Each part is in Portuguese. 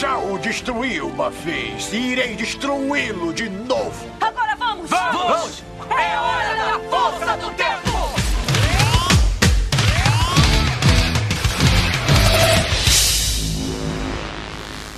Já o destruí uma vez e irei destruí-lo de novo. Agora vamos! Vamos! É hora da força do tempo!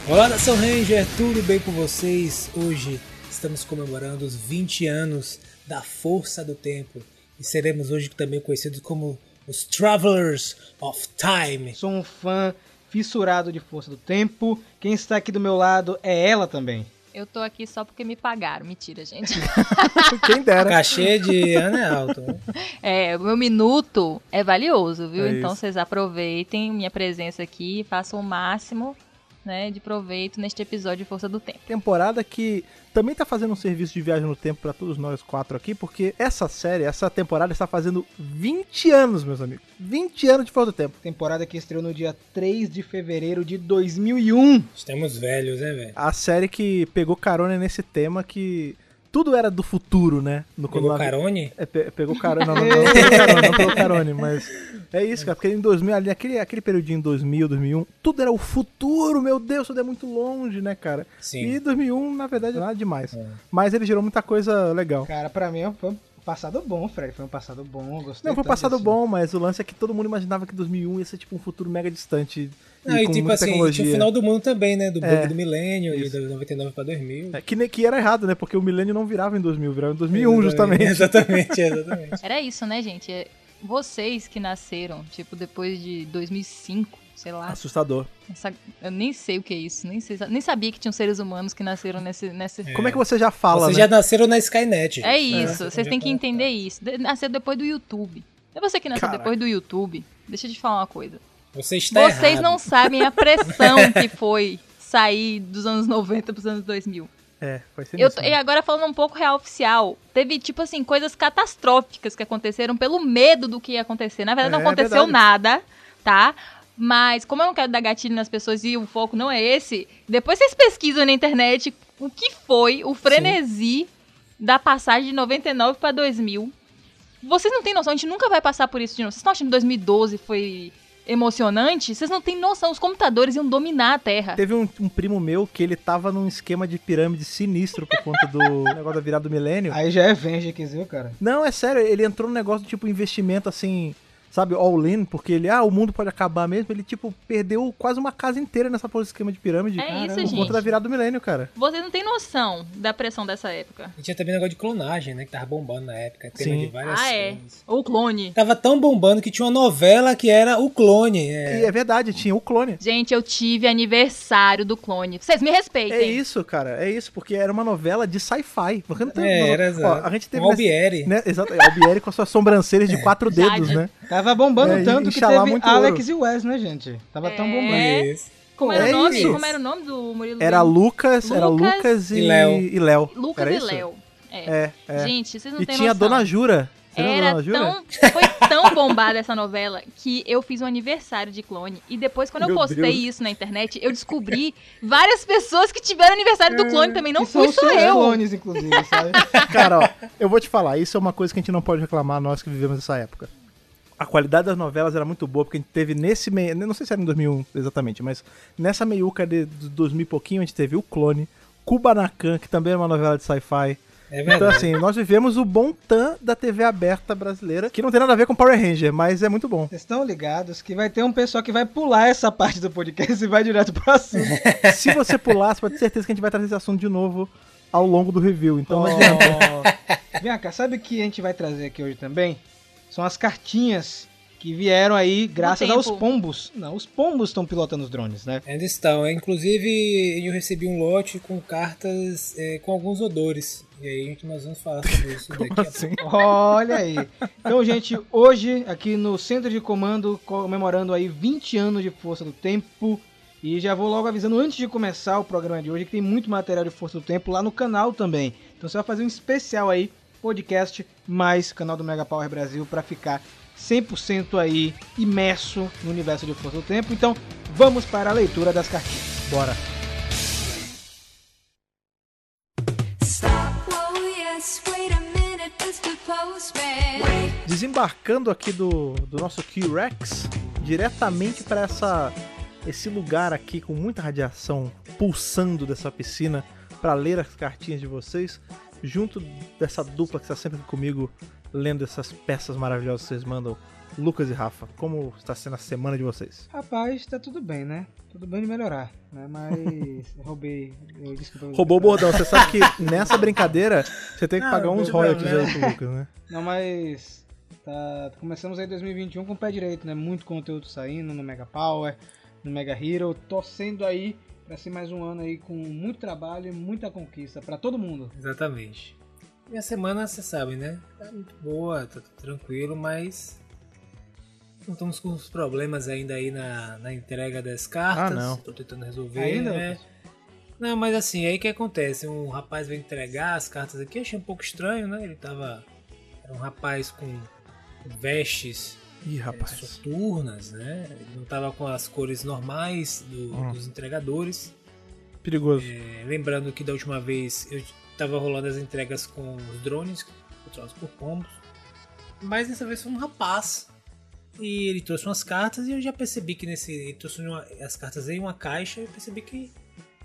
Olá, Nação Ranger, tudo bem com vocês? Hoje estamos comemorando os 20 anos da Força do Tempo e seremos hoje também conhecidos como os Travelers of Time. Sou um fã fissurado de Força do Tempo. Quem está aqui do meu lado é ela também. Eu tô aqui só porque me pagaram. Mentira, gente. Quem dera. Cachê de Ana é alto. É, o meu minuto é valioso, viu? É então isso. vocês aproveitem minha presença aqui e façam o máximo né, de proveito neste episódio de Força do Tempo. temporada que também tá fazendo um serviço de viagem no tempo pra todos nós quatro aqui, porque essa série, essa temporada está fazendo 20 anos, meus amigos. 20 anos de Força do Tempo. Temporada que estreou no dia 3 de fevereiro de 2001. Estamos velhos, né, velho? A série que pegou carona nesse tema que tudo era do futuro, né? No Pegou lá- carone? É, pe- pegou carona, não, não, não, não pegou carona, não pegou carone, mas é isso, cara, porque em 2000, ali, aquele, aquele período em 2000, 2001, tudo era o futuro, meu Deus, tudo é muito longe, né, cara? Sim. E 2001, na verdade, nada demais. É. Mas ele gerou muita coisa legal. Cara, pra mim foi um passado bom, Fred. Foi um passado bom. Gostei Não, foi tanto passado bom, mas o lance é que todo mundo imaginava que 2001 ia ser tipo um futuro mega distante. Não, e com tipo muita assim, tinha tecnologia. o final do mundo também, né? Do bug É, do milênio, e isso. do 99 pra 2000. É, que, que era errado, né? Porque o milênio não virava em 2000, virava em 2001, justamente. Exatamente, exatamente. Era isso, né, gente? É Vocês que nasceram, tipo, depois de 2005, sei lá. Assustador. essa- eu nem sei o que é isso. Nem, sei, nem sabia que tinham seres humanos que nasceram nesse. nesse... Como é que você já fala, Vocês né? já nasceram na Skynet. É isso, vocês já têm que entender isso. De- Nasceu depois do YouTube. É você que nasceu Caraca. depois do YouTube. Deixa eu te falar uma coisa. Você está Vocês errado. não sabem a pressão que foi sair dos anos 90 pros anos 2000. É, ser Eu, e agora falando um pouco real oficial, teve, tipo assim, coisas catastróficas que aconteceram pelo medo do que ia acontecer. Na verdade, não É, aconteceu verdade. nada, tá? Mas, como eu não quero dar gatilho nas pessoas e o foco não é esse, depois vocês pesquisam na internet o que foi o frenesi da passagem de 99 pra 2000. Vocês não têm noção, a gente nunca vai passar por isso de novo. Vocês estão achando que 2012 foi emocionante? Vocês não têm noção, os computadores iam dominar a Terra. Teve um, um primo meu que ele tava num esquema de pirâmide sinistro por conta do negócio da virada do milênio. Aí já é Vengeance, viu, cara? Não, é sério, ele entrou num negócio tipo investimento assim, sabe, all-in, porque ele, ah, o mundo pode acabar mesmo. Ele, tipo, perdeu quase uma casa inteira nessa porra de esquema de pirâmide. É isso, por gente. conta da virada do milênio, cara. Vocês não têm noção da pressão dessa época. E tinha também negócio de clonagem, né? Que tava bombando na época. Tema Sim. de várias Ah, é. coisas. Ou clone. Tava tão bombando que tinha uma novela que era o clone. É. E é verdade, tinha o clone. Gente, eu tive aniversário do clone. Vocês me respeitem. É isso, cara, é isso, porque era uma novela de sci-fi. Porque não tem É, era Ó, exato. a gente teve Um Albieri. Né, exato, Albieri com as suas sobrancelhas de quatro Jade. dedos, né? Tava bombando É, tanto que teve Alex ouro. e Wes, né, gente? Tava tão É. bombando. Isso. Como era, É o nome? isso. Como era o nome do Murilo? Era Bem? Lucas, era Lucas Lucas e, e Léo. e Léo. Lucas era e isso? Léo. É. É, é. Gente, vocês não e têm tinha a. Dona Jura. Você Era Dona Jura? tão, foi tão bombada essa novela que eu fiz um aniversário de clone. E depois, quando eu Meu postei Deus. isso na internet, eu descobri várias pessoas que tiveram aniversário do clone também. Não fui os só eu. clones, inclusive, sabe? Cara, ó, eu vou te falar, isso é uma coisa que a gente não pode reclamar, nós que vivemos essa época. A qualidade das novelas era muito boa, porque a gente teve nesse meio. Não sei se era em 2001 exatamente, mas nessa meiuca de, de 2000 e pouquinho, a gente teve o Clone, Kubanacan, que também é uma novela de sci-fi. É Então, assim, nós vivemos o bom tan da TV aberta brasileira, que não tem nada a ver com Power Ranger, mas é muito bom. Vocês estão ligados que vai ter um pessoal que vai pular essa parte do podcast e vai direto pro assunto. Se você pular, você pode ter certeza que a gente vai trazer esse assunto de novo ao longo do review. Então, adianta. Vem cá, sabe o que a gente vai trazer aqui hoje também? São as cartinhas que vieram aí graças aos pombos. Não, os pombos estão pilotando os drones, né? Ainda estão. É, Inclusive, eu recebi um lote com cartas é, com alguns odores. E aí, gente, nós vamos falar sobre isso daqui a assim? Olha aí. Então, gente, hoje aqui no Centro de Comando, comemorando aí 20 anos de Força do Tempo. E já vou logo avisando antes de começar o programa de hoje que tem muito material de Força do Tempo lá no canal também. Então você vai fazer um especial aí, podcast mais canal do Mega Power Brasil para ficar 100% aí imerso no universo de Força do Tempo. Então, vamos para a leitura das cartinhas. Bora. Oh. Desembarcando aqui do, do nosso Q-Rex, diretamente para essa esse lugar aqui com muita radiação pulsando dessa piscina para ler as cartinhas de vocês, junto dessa dupla que está sempre comigo lendo essas peças maravilhosas que vocês mandam. Lucas e Rafa, como está sendo a semana de vocês? Rapaz, tá tudo bem, né? Tudo bem de melhorar, né? Mas roubei. Eu disse que eu- Roubou o bordão, você sabe que nessa brincadeira você tem que Não, pagar uns royalties aí pro Lucas, né? Não, mas. Tá, começamos aí 2021 com o pé direito, né? Muito conteúdo saindo no Mega Power, no Mega Hero. Torcendo aí pra ser mais um ano aí com muito trabalho e muita conquista pra todo mundo. Exatamente. Minha semana, você sabe, né? Tá muito boa, tá tudo tranquilo, mas. Não estamos com os problemas ainda aí na, na entrega das cartas. Ah, não. Tô tentando resolver. Ainda, né? Não, mas assim, aí que acontece? Um rapaz veio entregar as cartas aqui, achei um pouco estranho, né? Ele tava. Era um rapaz com vestes Ih, é, rapaz. soturnas, né? Ele não tava com as cores normais do- Hum. dos entregadores. Perigoso. É, lembrando que da última vez eu tava rolando as entregas com os drones, controlados por pombos. Mas dessa vez foi um rapaz. E ele trouxe umas cartas e eu já percebi que nesse. Ele trouxe uma- as cartas em uma caixa e eu percebi que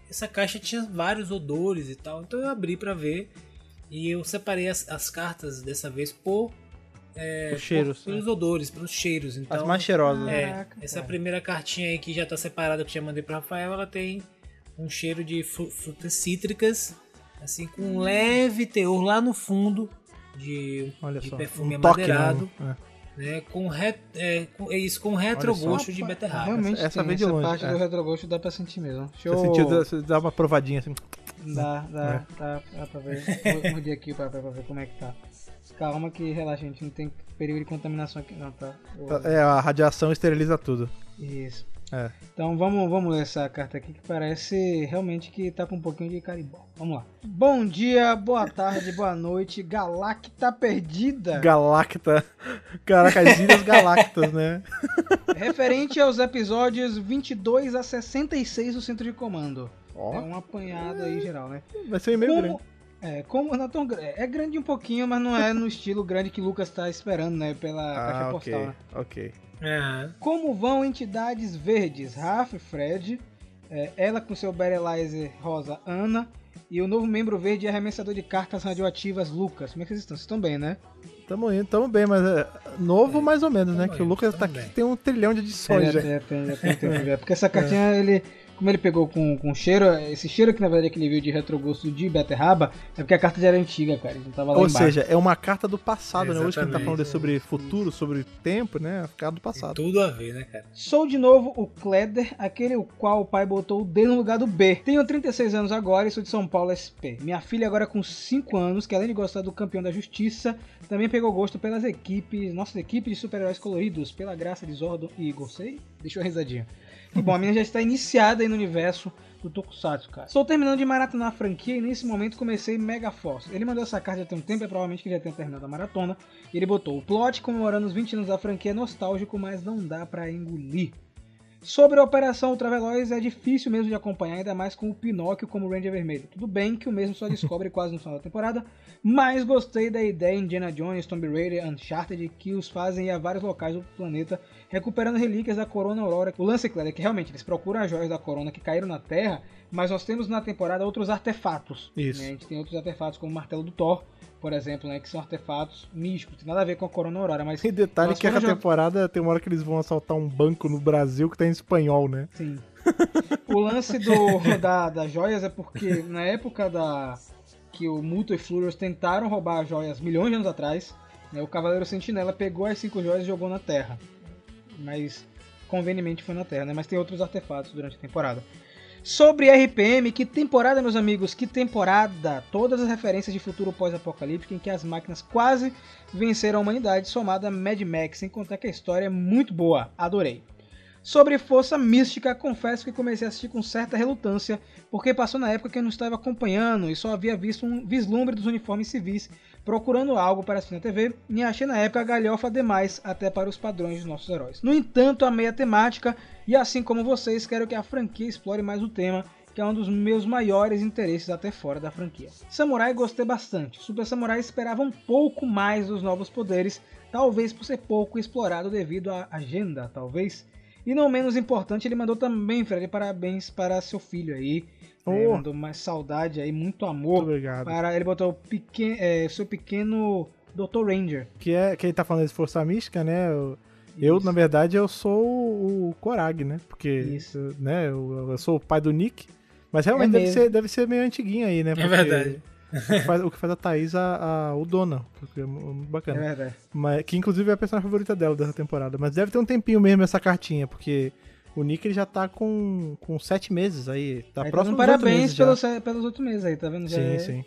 essa caixa tinha vários odores e tal. Então eu abri pra ver. E eu separei as, as cartas dessa vez por. É, Os cheiros, por- pelos odores, pelos cheiros. Então, As mais cheirosas. né? é, Caraca, essa cara. primeira cartinha aí que já tá separada que eu já mandei pro Rafael, ela tem um cheiro de fru- frutas cítricas, assim, com um leve teor lá no fundo de, Olha de só. perfume um toque, amadeirado, não. É. né? Com, re, é, com é isso, com retrogosto de beterraba. Realmente Essa- vem de essa longe, parte é. do retrogosto dá pra sentir mesmo. Deixa Você eu... sentiu, você dá uma provadinha assim. Dá, dá, É. dá, dá pra ver. Vou morder aqui pra, pra ver como é que tá. Calma que relaxa, gente. Não tem perigo de contaminação aqui não, tá? Eu- É, a radiação esteriliza tudo. Isso. É. Então vamos, vamos ler essa carta aqui que parece realmente que tá com um pouquinho de carimbó. Vamos lá. Bom dia, boa tarde, boa noite. Galacta perdida. Galacta. Caraca, as ilhas galactas, né? Referente aos episódios 22 a 66 do Centro de Comando. Ó. É um apanhado aí geral, né? Vai ser meio grande. Como, é, como não é tão grande. É grande um pouquinho, mas não é no estilo grande que o Lucas tá esperando, né? Pela caixa Ah, postal, ok. né? Ok. Aham. Como vão entidades verdes? Rafa e Fred, é, ela com seu Berelizer rosa, Ana, e o novo membro verde e arremessador de cartas radioativas, Lucas. Como é que vocês estão? Vocês estão bem, né? Tamo indo, tamo bem, mas é novo mais ou menos, né? Que o Lucas tá aqui tem um trilhão de edições já. É, tem, tem, tem, tem, tem. Porque essa cartinha, ele. Como ele pegou com, com cheiro, esse cheiro que na verdade que ele viu de retrogosto de beterraba, é porque a carta já era antiga, cara. Então tava lá Ou embaixo. seja, é uma carta do passado, né? Hoje que a gente tá Exatamente. falando sobre futuro, sobre tempo, né? A carta do Tem passado. tudo a ver, né, cara? Sou de novo o Kleder, aquele o qual o pai botou o D no lugar do B. Tenho 36 anos agora e sou de São Paulo SP. Minha filha agora com 5 anos, que além de gostar do campeão da justiça, também pegou gosto pelas equipes, nossas equipes de super-heróis coloridos, pela graça de Zordon e Gostei. Deixa eu risadinha. Que bom, a menina já está iniciada aí no universo do Tokusatsu, cara. Estou terminando de maratonar a franquia e nesse momento comecei Mega Force. Ele mandou essa carta já tem um tempo, é provavelmente que já tenha terminado a maratona. E ele botou o plot comemorando os 20 anos da franquia é nostálgico, mas não dá pra engolir. Sobre a Operação Ultraveloz é difícil mesmo de acompanhar, ainda mais com o Pinóquio como Ranger Vermelho. Tudo bem que o mesmo só descobre quase no final da temporada, mas gostei da ideia em Indiana Jones, Tomb Raider, Uncharted que os fazem ir a vários locais do planeta recuperando relíquias da Corona Aurora. O lance, claro, é que realmente eles procuram as joias da Corona que caíram na Terra, mas nós temos na temporada outros artefatos. Isso. né? A gente tem outros artefatos como o Martelo do Thor, por exemplo, né, que são artefatos místicos, tem nada a ver com a Corona Aurora, mas E detalhe que essa temporada tem uma hora que eles vão assaltar um banco no Brasil que tá em espanhol, né? Sim. o lance do, da, das joias é porque na época da que o Muto e Flurious tentaram roubar as joias milhões de anos atrás, né, o Cavaleiro Sentinela pegou as cinco joias e jogou na Terra. Mas convenientemente foi na Terra, né? Mas tem outros artefatos durante a temporada. Sobre RPM, que temporada, meus amigos, que temporada! Todas as referências de futuro pós-apocalíptico em que as máquinas quase venceram a humanidade, somada a Mad Max, sem contar que a história é muito boa, adorei. Sobre Força Mística, confesso que comecei a assistir com certa relutância, porque passou na época que eu não estava acompanhando e só havia visto um vislumbre dos uniformes civis, procurando algo para assistir na TV, e achei na época galhofa demais, até para os padrões dos nossos heróis. No entanto, amei a temática, e assim como vocês, quero que a franquia explore mais o tema, que é um dos meus maiores interesses até fora da franquia. Samurai gostei bastante. Super Samurai esperava um pouco mais dos novos poderes, talvez por ser pouco explorado devido à agenda, talvez. E não menos importante, ele mandou também, Fred, parabéns para seu filho aí. Né, Oh. mandou mais saudade aí, muito Muito amor. obrigado. Para, ele botou pequen, é, seu pequeno Dr. Ranger. Que é que ele tá falando de força mística, né? Eu, eu, na verdade, eu sou o, Korag, né? Porque, Isso. né, eu, eu sou o pai do Nick. Mas realmente É deve, ser, deve ser meio antiguinho aí, né? Porque verdade. O que faz, o que faz a Thaís a, a- o Dona, porque é muito É bacana. verdade. Mas, que inclusive é a personagem favorita dela dessa temporada. Mas deve ter um tempinho mesmo essa cartinha, porque o Nick ele já tá com, com sete meses aí. Tá Aí, próximo então, dos oito parabéns pelos, pelos outros meses aí, tá vendo? Já Sim, é- sim.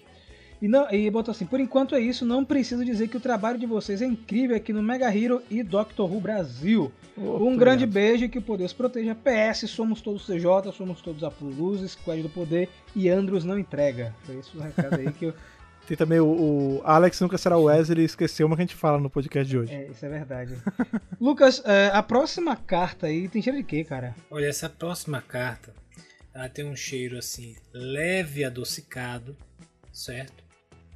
E, não, e botou assim, por enquanto é isso, não preciso dizer que o trabalho de vocês é incrível aqui no Mega Hero e Doctor Who Brasil. Oh, um grande beijo e que o poder os proteja. PS, somos todos CJ, somos todos Apuluzes, Squad do Poder e Andros não entrega. Foi esse o recado aí que eu... Tem também o, o Alex nunca será o Wesley, esqueceu, mas que a gente fala no podcast de hoje. É, isso é verdade. Lucas, é, a próxima carta aí tem cheiro de quê, cara? Olha, essa próxima carta, ela tem um cheiro assim, leve adocicado, certo?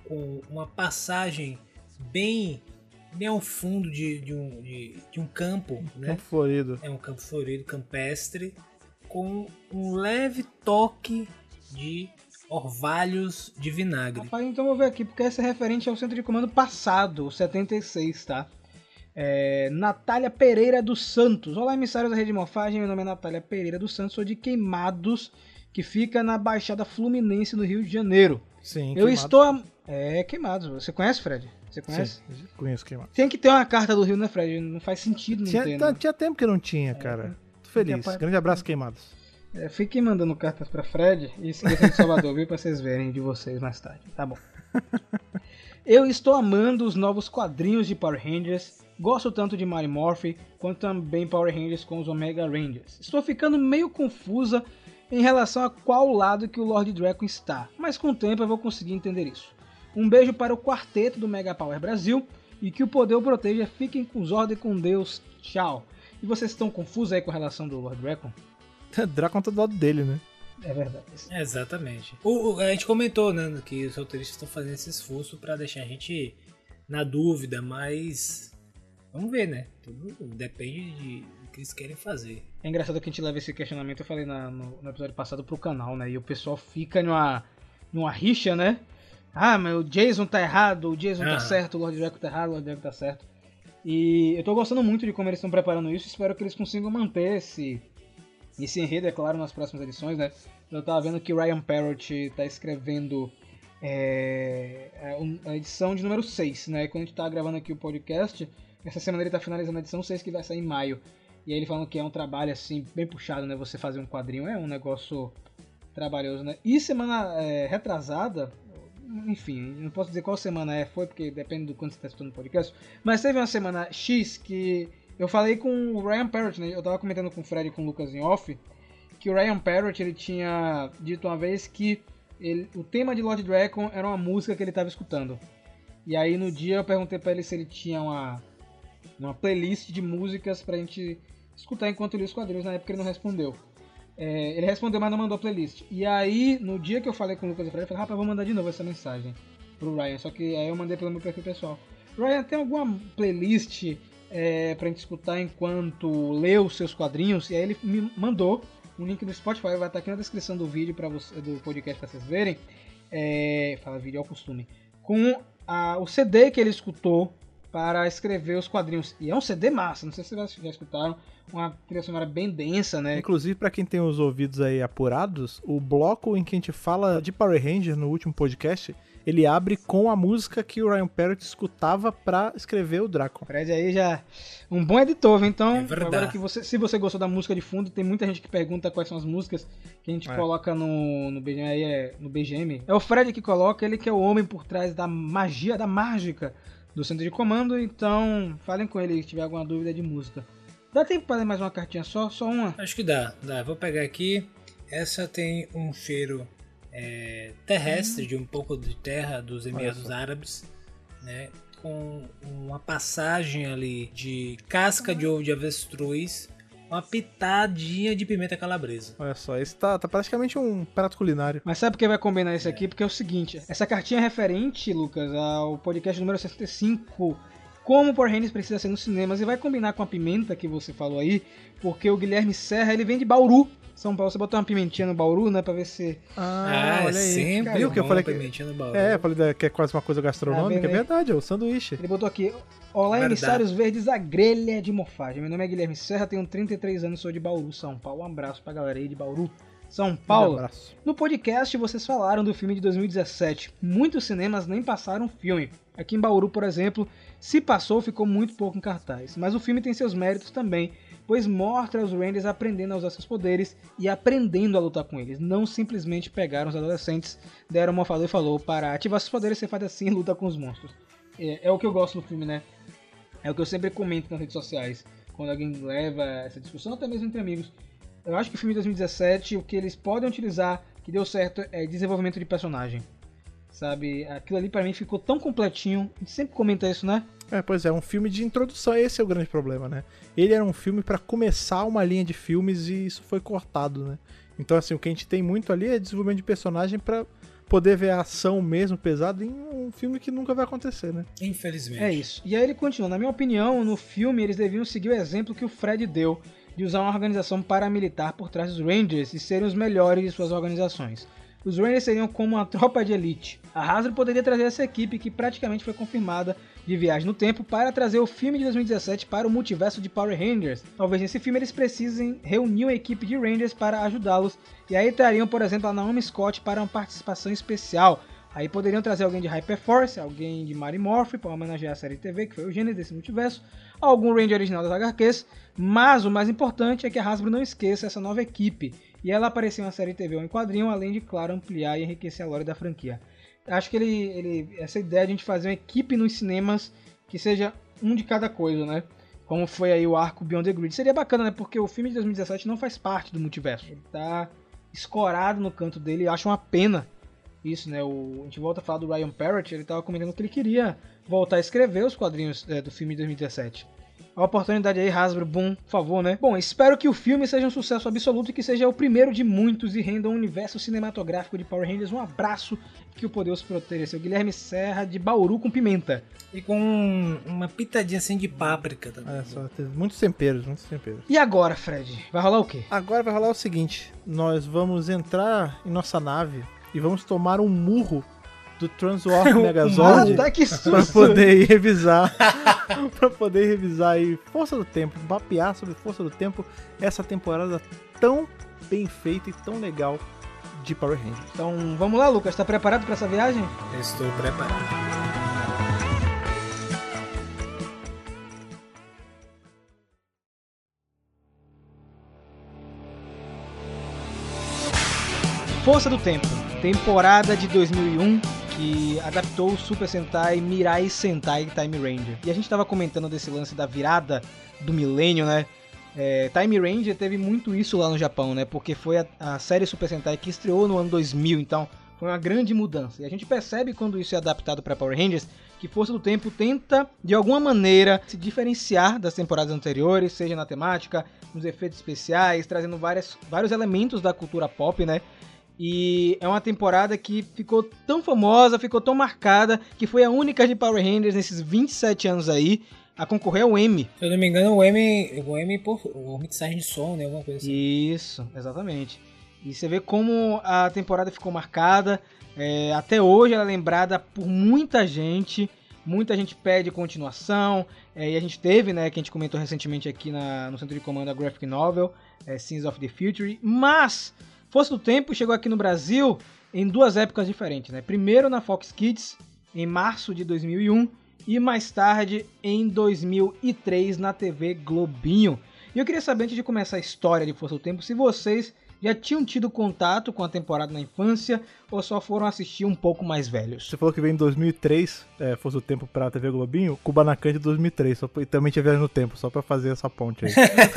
Com uma passagem bem, bem ao fundo de, de um, de, de um campo, né? Campo Florido. É um campo florido, campestre, com um leve toque de orvalhos de vinagre. Rapaz, então eu vou ver aqui, porque essa é referente ao centro de comando passado, o 76, tá? É, Natália Pereira dos Santos. Olá, emissários da Rede Morfagem. Meu nome é Natália Pereira dos Santos. Sou de Queimados, que fica na Baixada Fluminense, no Rio de Janeiro. Sim, eu Queimados. estou. A... É, Queimados. Você conhece, Fred? Você conhece? Sim, conheço Queimados. Tem que ter uma carta do Rio, né, Fred? Não faz sentido não Tinha, ter. né? tinha tempo que não tinha, cara. Tô feliz. Grande abraço, Queimados. É, fiquem mandando cartas pra Fred e esqueçam de Salvador, viu? Pra vocês verem de vocês mais tarde. Tá bom. Eu estou amando os novos quadrinhos de Power Rangers. Gosto tanto de Mary Morphy quanto também Power Rangers com os Omega Rangers. Estou ficando meio confusa em relação a qual lado que o Lord Draco está, mas com o tempo eu vou conseguir entender isso. Um beijo para o quarteto do Mega Power Brasil e que o poder o proteja. Fiquem com Zorda e com Deus. Tchau. E vocês estão confusos aí com relação do Lord Draco? Draco tá do lado dele, né? É verdade. É, Exatamente. O, o- a gente comentou, né, que os roteiristas estão fazendo esse esforço para deixar a gente na dúvida, mas vamos ver, né? Tudo depende de, do que eles querem fazer. É engraçado que a gente leva esse questionamento, eu falei na- no, no episódio passado pro canal, né? E o pessoal fica numa, numa rixa, né? Ah, mas o Jason tá errado, o Jason tá Ah. certo, o Lord Draco tá errado, o Lord Draco tá certo. E eu tô gostando muito de como eles estão preparando isso, espero que eles consigam manter esse, esse enredo, é claro, nas próximas edições, né? Eu tava vendo que Ryan Parrott tá escrevendo é, a um- a edição de número 6, né? Quando a gente tá gravando aqui o podcast, essa semana ele tá finalizando a edição 6 que vai sair em maio. E aí ele falando que é um trabalho assim, bem puxado, né? Você fazer um quadrinho é um negócio trabalhoso, né? E semana é, retrasada, enfim, não posso dizer qual semana é, foi, porque depende do quanto você está escutando o podcast. Mas teve uma semana X que eu falei com o Ryan Parrott, né? Eu tava comentando com o Fred e com o Lucas em off, que o Ryan Parrott ele tinha dito uma vez que ele- o tema de Lord Dragon era uma música que ele estava escutando. E aí no dia eu perguntei pra ele se ele tinha uma, uma playlist de músicas pra gente escutar enquanto lia os quadrinhos, na época ele não respondeu. É, ele respondeu, mas não mandou a playlist. E aí, no dia que eu falei com o Lucas e Fred, eu falei, rapaz, vou mandar de novo essa mensagem pro Ryan. Só que aí eu mandei pelo meu perfil pessoal. Ryan, tem alguma playlist é, pra gente escutar enquanto lê os seus quadrinhos? E aí ele me mandou um link do Spotify, vai estar aqui na descrição do vídeo para do podcast pra vocês verem. É, fala vídeo ao costume. Com a- o CD que ele escutou para escrever os quadrinhos. E é um CD massa, não sei se vocês já escutaram. Uma trilha sonora bem densa, né? Inclusive, pra quem tem os ouvidos aí apurados, o bloco em que a gente fala de Power Ranger no último podcast, ele abre com a música que o Ryan Parrott escutava pra escrever o Draco. Fred aí já um bom editor, viu? então É verdade. agora que você, se você gostou da música de fundo, tem muita gente que pergunta quais são as músicas que a gente É. coloca no, no BGM, aí é, no BGM. É o Fred que coloca, ele que é o homem por trás da magia, da mágica do centro de comando, então falem com ele se tiver alguma dúvida de música. Dá tempo para ler mais uma cartinha só? Só uma? Acho que dá, dá. Vou pegar aqui. Essa tem um cheiro é, terrestre, de um pouco de terra dos Emirados Árabes, né? Com uma passagem ali de casca de ovo de avestruz, uma pitadinha de pimenta calabresa. Olha só, esse tá, tá praticamente um prato culinário. Mas sabe por que vai combinar isso aqui? Porque é o seguinte, essa cartinha é referente, Lucas, ao podcast número 65, como o Power Rangers precisa ser nos cinemas e vai combinar com a pimenta que você falou aí, porque o Guilherme Serra, ele vem de Bauru, São Paulo. Você botou uma pimentinha no Bauru, né, pra ver se... Ah, olha aí. sempre Viu que eu falei que... no. É, eu falei da- que é quase uma coisa gastronômica. Tá vendo é verdade, é o sanduíche. Ele botou aqui, Olá, Verdade. emissários verdes, a grelha de mofagem. Meu nome é Guilherme Serra, tenho 33 anos, sou de Bauru, São Paulo. Um abraço pra galera aí de Bauru, São Um Paulo. abraço. No podcast vocês falaram do filme de 2017. Muitos cinemas nem passaram o filme. Aqui em Bauru, por exemplo, se passou, ficou muito pouco em cartaz. Mas o filme tem seus méritos também, pois mostra os Rangers aprendendo a usar seus poderes e aprendendo a lutar com eles. Não simplesmente pegaram os adolescentes, deram um mofador e falou para ativar seus poderes, você faz assim e luta com os monstros. É, é o que eu gosto no filme, né? É o que eu sempre comento nas redes sociais, quando alguém leva essa discussão, até mesmo entre amigos. Eu acho que o filme de 2017, o que eles podem utilizar, que deu certo, é desenvolvimento de personagem. Sabe? Aquilo ali pra mim ficou tão completinho. A gente sempre comenta isso, né? É, pois é, um filme de introdução, esse é o grande problema, né? Ele era um filme pra começar uma linha de filmes e isso foi cortado, né? Então, assim, o que a gente tem muito ali é desenvolvimento de personagem pra poder ver a ação mesmo pesada em um filme que nunca vai acontecer, né? Infelizmente. É isso. E aí ele continua. Na minha opinião, no filme eles deviam seguir o exemplo que o Fred deu de usar uma organização paramilitar por trás dos Rangers e serem os melhores de suas organizações. Os Rangers seriam como uma tropa de elite. A Hasbro poderia trazer essa equipe que praticamente foi confirmada de viagem no tempo para trazer o filme de 2017 para o multiverso de Power Rangers. Talvez nesse filme eles precisem reunir uma equipe de Rangers para ajudá-los e aí trariam, por exemplo, a Naomi Scott para uma participação especial. Aí poderiam trazer alguém de Hyperforce, alguém de Mary Morph para homenagear a série TV, que foi o gênero desse multiverso, algum Ranger original das HQs, mas o mais importante é que a Hasbro não esqueça essa nova equipe, e ela aparecer em uma série TV ou em quadrinho, além de, claro, ampliar e enriquecer a lore da franquia. Acho que ele, ele essa ideia de a gente fazer uma equipe nos cinemas que seja um de cada coisa, né? Como foi aí o arco Beyond the Grid. Seria bacana, né? Porque o filme de 2017 não faz parte do multiverso. Ele tá escorado no canto dele. Eu acho uma pena isso, né? O, a gente volta a falar do Ryan Parrott, ele tava comentando que ele queria voltar a escrever os quadrinhos é, do filme de 2017. A oportunidade aí, Hasbro, boom, por favor, né? Bom, espero que o filme seja um sucesso absoluto e que seja o primeiro de muitos e renda um universo cinematográfico de Power Rangers. Um abraço, que o poder os proteja. Seu Guilherme Serra, de Bauru com pimenta. E com uma pitadinha assim de páprica também. Olha só, muitos temperos, muitos temperos. E agora, Fred? Vai rolar o quê? Agora vai rolar o seguinte: nós vamos entrar em nossa nave e vamos tomar um murro do Transwarp Megazord Ah, tá que pra susto! poder ir revisar, pra poder revisar aí Força do Tempo, mapear sobre Força do Tempo essa temporada tão bem feita e tão legal de Power Rangers. Então, vamos lá, Lucas. Tá preparado para essa viagem? Estou preparado. Força do Tempo, temporada de 2001 que adaptou o Super Sentai Mirai Sentai Time Ranger. E a gente tava comentando desse lance da virada do milênio, né? É, Time Ranger teve muito isso lá no Japão, né? Porque foi a, a série Super Sentai que estreou no ano 2000, então foi uma grande mudança. E a gente percebe quando isso é adaptado para Power Rangers que Força do Tempo tenta, de alguma maneira, se diferenciar das temporadas anteriores, seja na temática, nos efeitos especiais, trazendo várias, vários elementos da cultura pop, né? E é uma temporada que ficou tão famosa, ficou tão marcada, que foi a única de Power Rangers nesses 27 anos aí a concorrer ao Emmy. Se eu não me engano, o M, o M por o mixagem de som, né? Alguma coisa assim. Isso, exatamente. E você vê como a temporada ficou marcada. é, até hoje ela é lembrada por muita gente. Muita gente pede continuação. é, e a gente teve, né, que a gente comentou recentemente aqui na- no centro de comando a graphic novel, é, Scenes of the Future. Mas Força do Tempo chegou aqui no Brasil em duas épocas diferentes, né? Primeiro na Fox Kids, em março de 2001, e mais tarde em 2003 na TV Globinho. E eu queria saber, antes de começar a história de Força do Tempo, se vocês já tinham tido contato com a temporada na infância ou só foram assistir um pouco mais velhos. Você falou que veio em 2003, é, Força do Tempo pra TV Globinho, Kubanacan de 2003, só, e também tinha Viagem no Tempo, só pra fazer essa ponte aí.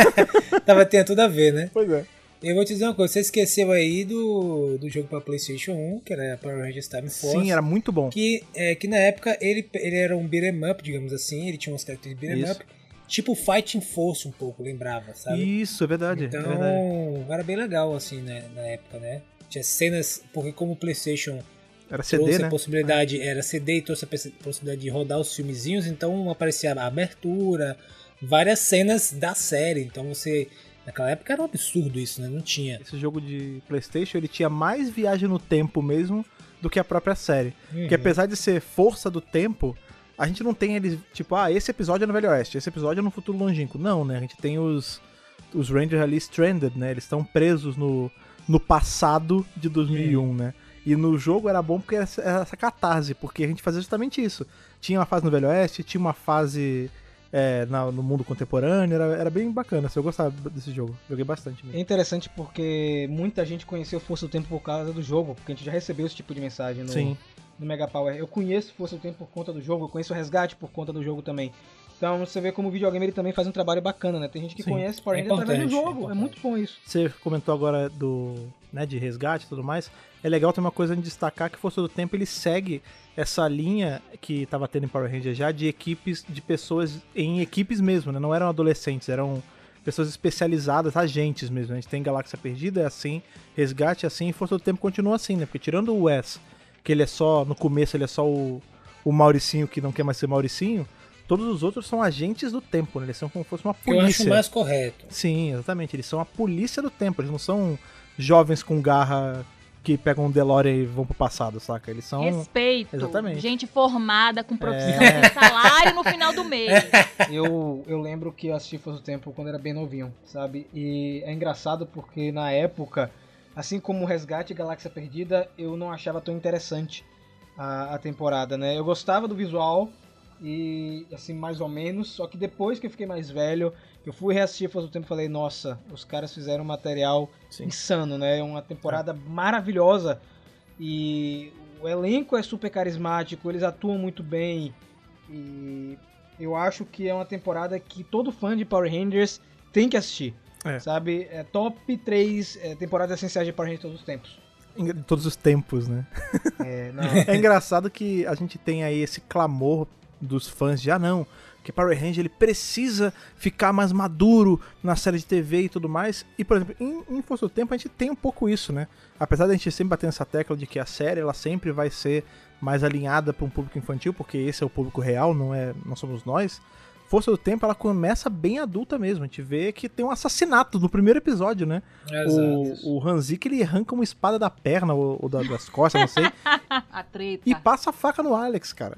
Tava tendo tudo a ver, né? pois é. Eu vou te dizer uma coisa, você esqueceu aí do, do jogo pra Playstation 1, que era Power Rangers Time Force. Sim, era muito bom. Que, é, que na época ele, ele era um beat'em up, digamos assim, ele tinha umas características de beat'em up, tipo Fighting Force um pouco, lembrava, sabe? Isso, é verdade. Então, é verdade. era bem legal, assim, né, na época, né? Tinha cenas, porque como o PlayStation Era CD, trouxe né? a possibilidade, era CD e trouxe a possi- possibilidade de rodar os filmezinhos, então aparecia a abertura, várias cenas da série. Então você. Naquela época era um absurdo isso, né? Não tinha. Esse jogo de PlayStation ele tinha mais viagem no tempo mesmo do que a própria série. Porque Uhum. apesar de ser força do tempo, a gente não tem eles, tipo, ah, esse episódio é no Velho Oeste, esse episódio é no futuro longínquo. Não, né? A gente tem os, os Rangers ali stranded, né? Eles estão presos no, no passado de 2001, né? E no jogo era bom porque era essa, era essa catarse, porque a gente fazia justamente isso. Tinha uma fase no Velho Oeste, tinha uma fase é, na- no mundo contemporâneo, era, era bem bacana. assim, eu gostava desse jogo, joguei bastante mesmo. É interessante porque muita gente conheceu Força do Tempo por causa do jogo, porque a gente já recebeu esse tipo de mensagem no, Sim. no Mega Power. Eu conheço Força do Tempo por conta do jogo, eu conheço o Resgate por conta do jogo também. Então você vê como o videogame ele também faz um trabalho bacana, né? Tem gente que Sim. conhece Power É Rangers através do importante, é jogo, é, importante. muito bom isso. Você comentou agora do, né, de resgate e tudo mais. É legal ter uma coisa de destacar que Força do Tempo ele segue essa linha que estava tendo em Power Rangers já de equipes de pessoas em equipes mesmo, né? Não eram adolescentes, eram pessoas especializadas, agentes mesmo. A gente tem Galáxia Perdida é assim, Resgate é assim, e Força do Tempo continua assim, né? Porque tirando o Wes, que ele é só no começo ele é só o, o Mauricinho que não quer mais ser Mauricinho, todos os outros são agentes do tempo, né? Eles são como se fosse uma Eu acho polícia. mais correto. Sim, exatamente. Eles são a polícia do tempo. Eles não são jovens com garra que pegam um DeLorean e vão pro passado, saca? Eles são. Respeito. Exatamente. Gente formada, com profissão, É. salário no final do mês. Eu, eu lembro que eu assisti Força do Tempo quando era bem novinho, sabe? E é engraçado porque na época, assim como o Resgate e Galáxia Perdida, eu não achava tão interessante a, a temporada, né? Eu gostava do visual e assim, mais ou menos, só que depois que eu fiquei mais velho, eu fui reassistir Força do Tempo e falei, nossa, os caras fizeram um material Sim. insano, né? Uma temporada maravilhosa e o elenco é super carismático, eles atuam muito bem e eu acho que é uma temporada que todo fã de Power Rangers tem que assistir. É. Sabe? É top 3 é, temporadas essenciais de Power Rangers de todos os tempos. Em todos os tempos, né? É, É engraçado que a gente tem aí esse clamor dos fãs de ah não, que Power Ranger ele precisa ficar mais maduro na série de TV e tudo mais. E por exemplo, em, em Força do Tempo a gente tem um pouco isso, né? Apesar da gente sempre bater nessa tecla de que a série ela sempre vai ser mais alinhada para um público infantil, porque esse é o público real, não é, não somos nós. Força do Tempo ela começa bem adulta mesmo. A gente vê que tem um assassinato no primeiro episódio, né? Exato. O, o Hanzik ele arranca uma espada da perna ou, ou da- das costas, não sei. A treta. e passa a faca no Alex, cara.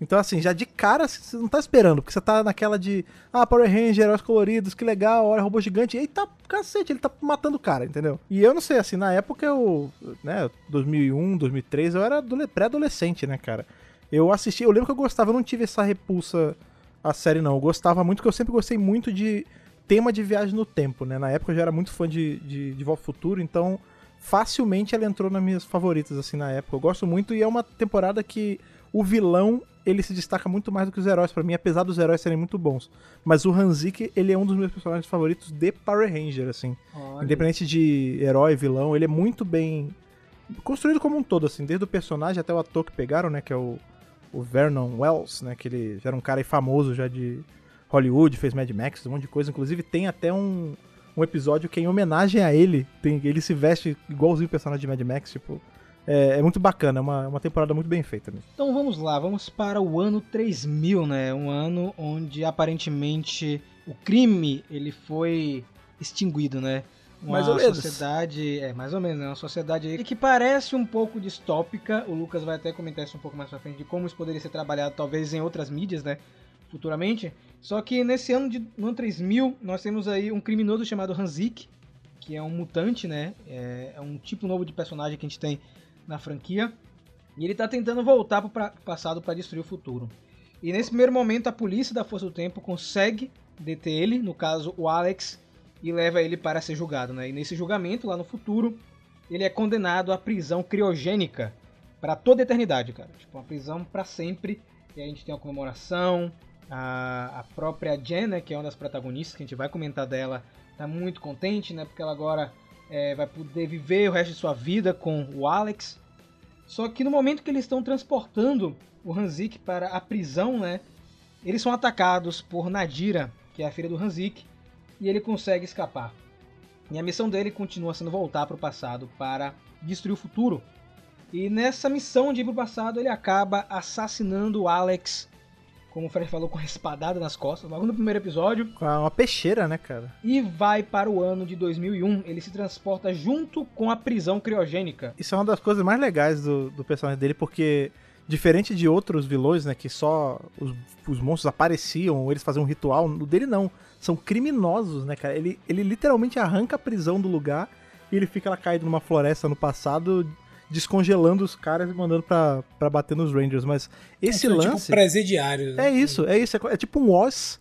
Então, assim, já de cara você não tá esperando, porque você tá naquela de. Ah, Power Ranger, heróis coloridos, que legal, olha, robô gigante. Eita, cacete, ele tá matando o cara, entendeu? E eu não sei, assim, na época eu. né, 2001, 2003, eu era adole- pré-adolescente, né, cara? Eu assisti, eu lembro que eu gostava, eu não tive essa repulsa à série, não. Eu gostava muito, porque eu sempre gostei muito de tema de viagem no tempo, né? Na época eu já era muito fã de, de, de Volta ao Futuro, então facilmente ela entrou nas minhas favoritas, assim, na época. Eu gosto muito e é uma temporada que o vilão, ele se destaca muito mais do que os heróis pra mim, apesar dos heróis serem muito bons. Mas o Hanzik, ele é um dos meus personagens favoritos de Power Ranger, assim. Olha. Independente de herói, vilão, ele é muito bem construído como um todo, assim, desde o personagem até o ator que pegaram, né, que é o, o Vernon Wells, né, que ele já era um cara famoso já de Hollywood, fez Mad Max, um monte de coisa. Inclusive tem até um, um episódio que é em homenagem a ele, tem, ele se veste igualzinho o personagem de Mad Max, tipo... É, é muito bacana, é uma, uma temporada muito bem feita mesmo. Então vamos lá, vamos para o ano 3000, né? Um ano onde aparentemente o crime ele foi extinguido, né? Uma Mais ou menos. sociedade, é mais ou menos, né? Uma sociedade aí que parece um pouco distópica. O Lucas vai até comentar isso um pouco mais pra frente de como isso poderia ser trabalhado talvez em outras mídias, né? Futuramente. Só que nesse ano de no ano 3000 nós temos aí um criminoso chamado Hanzik, que é um mutante, né? É, é um tipo novo de personagem que a gente tem na franquia. E ele tá tentando voltar pro pra- passado para destruir o futuro. E nesse primeiro momento a polícia da Força do Tempo consegue deter ele, no caso o Alex, e leva ele para ser julgado, né? E nesse julgamento lá no futuro, ele é condenado à prisão criogênica para toda a eternidade, cara. Tipo, uma prisão para sempre. E a gente tem uma comemoração. A, a própria Jen, né, que é uma das protagonistas, que a gente vai comentar dela, tá muito contente, né? Porque ela agora é, vai poder viver o resto de sua vida com o Alex. Só que no momento que eles estão transportando o Hanzik para a prisão, né? Eles são atacados por Nadira, que é a filha do Hanzik, e ele consegue escapar. E a missão dele continua sendo voltar para o passado para destruir o futuro. E nessa missão de ir pro passado, ele acaba assassinando o Alex, como o Fred falou, com a espadada nas costas, logo no primeiro episódio. Com a- uma peixeira, né, cara? E vai para o ano de 2001. Ele se transporta junto com a prisão criogênica. Isso é uma das coisas mais legais do, do personagem dele, porque diferente de outros vilões, né, que só os, os monstros apareciam, ou eles faziam um ritual, no dele não. São criminosos, né, cara? Ele, ele literalmente arranca a prisão do lugar e ele fica lá caído numa floresta no passado, descongelando os caras e mandando pra, pra bater nos Rangers. Mas esse São, lance. Tipo, presidiários. né? É isso, é isso. É, é tipo um Oz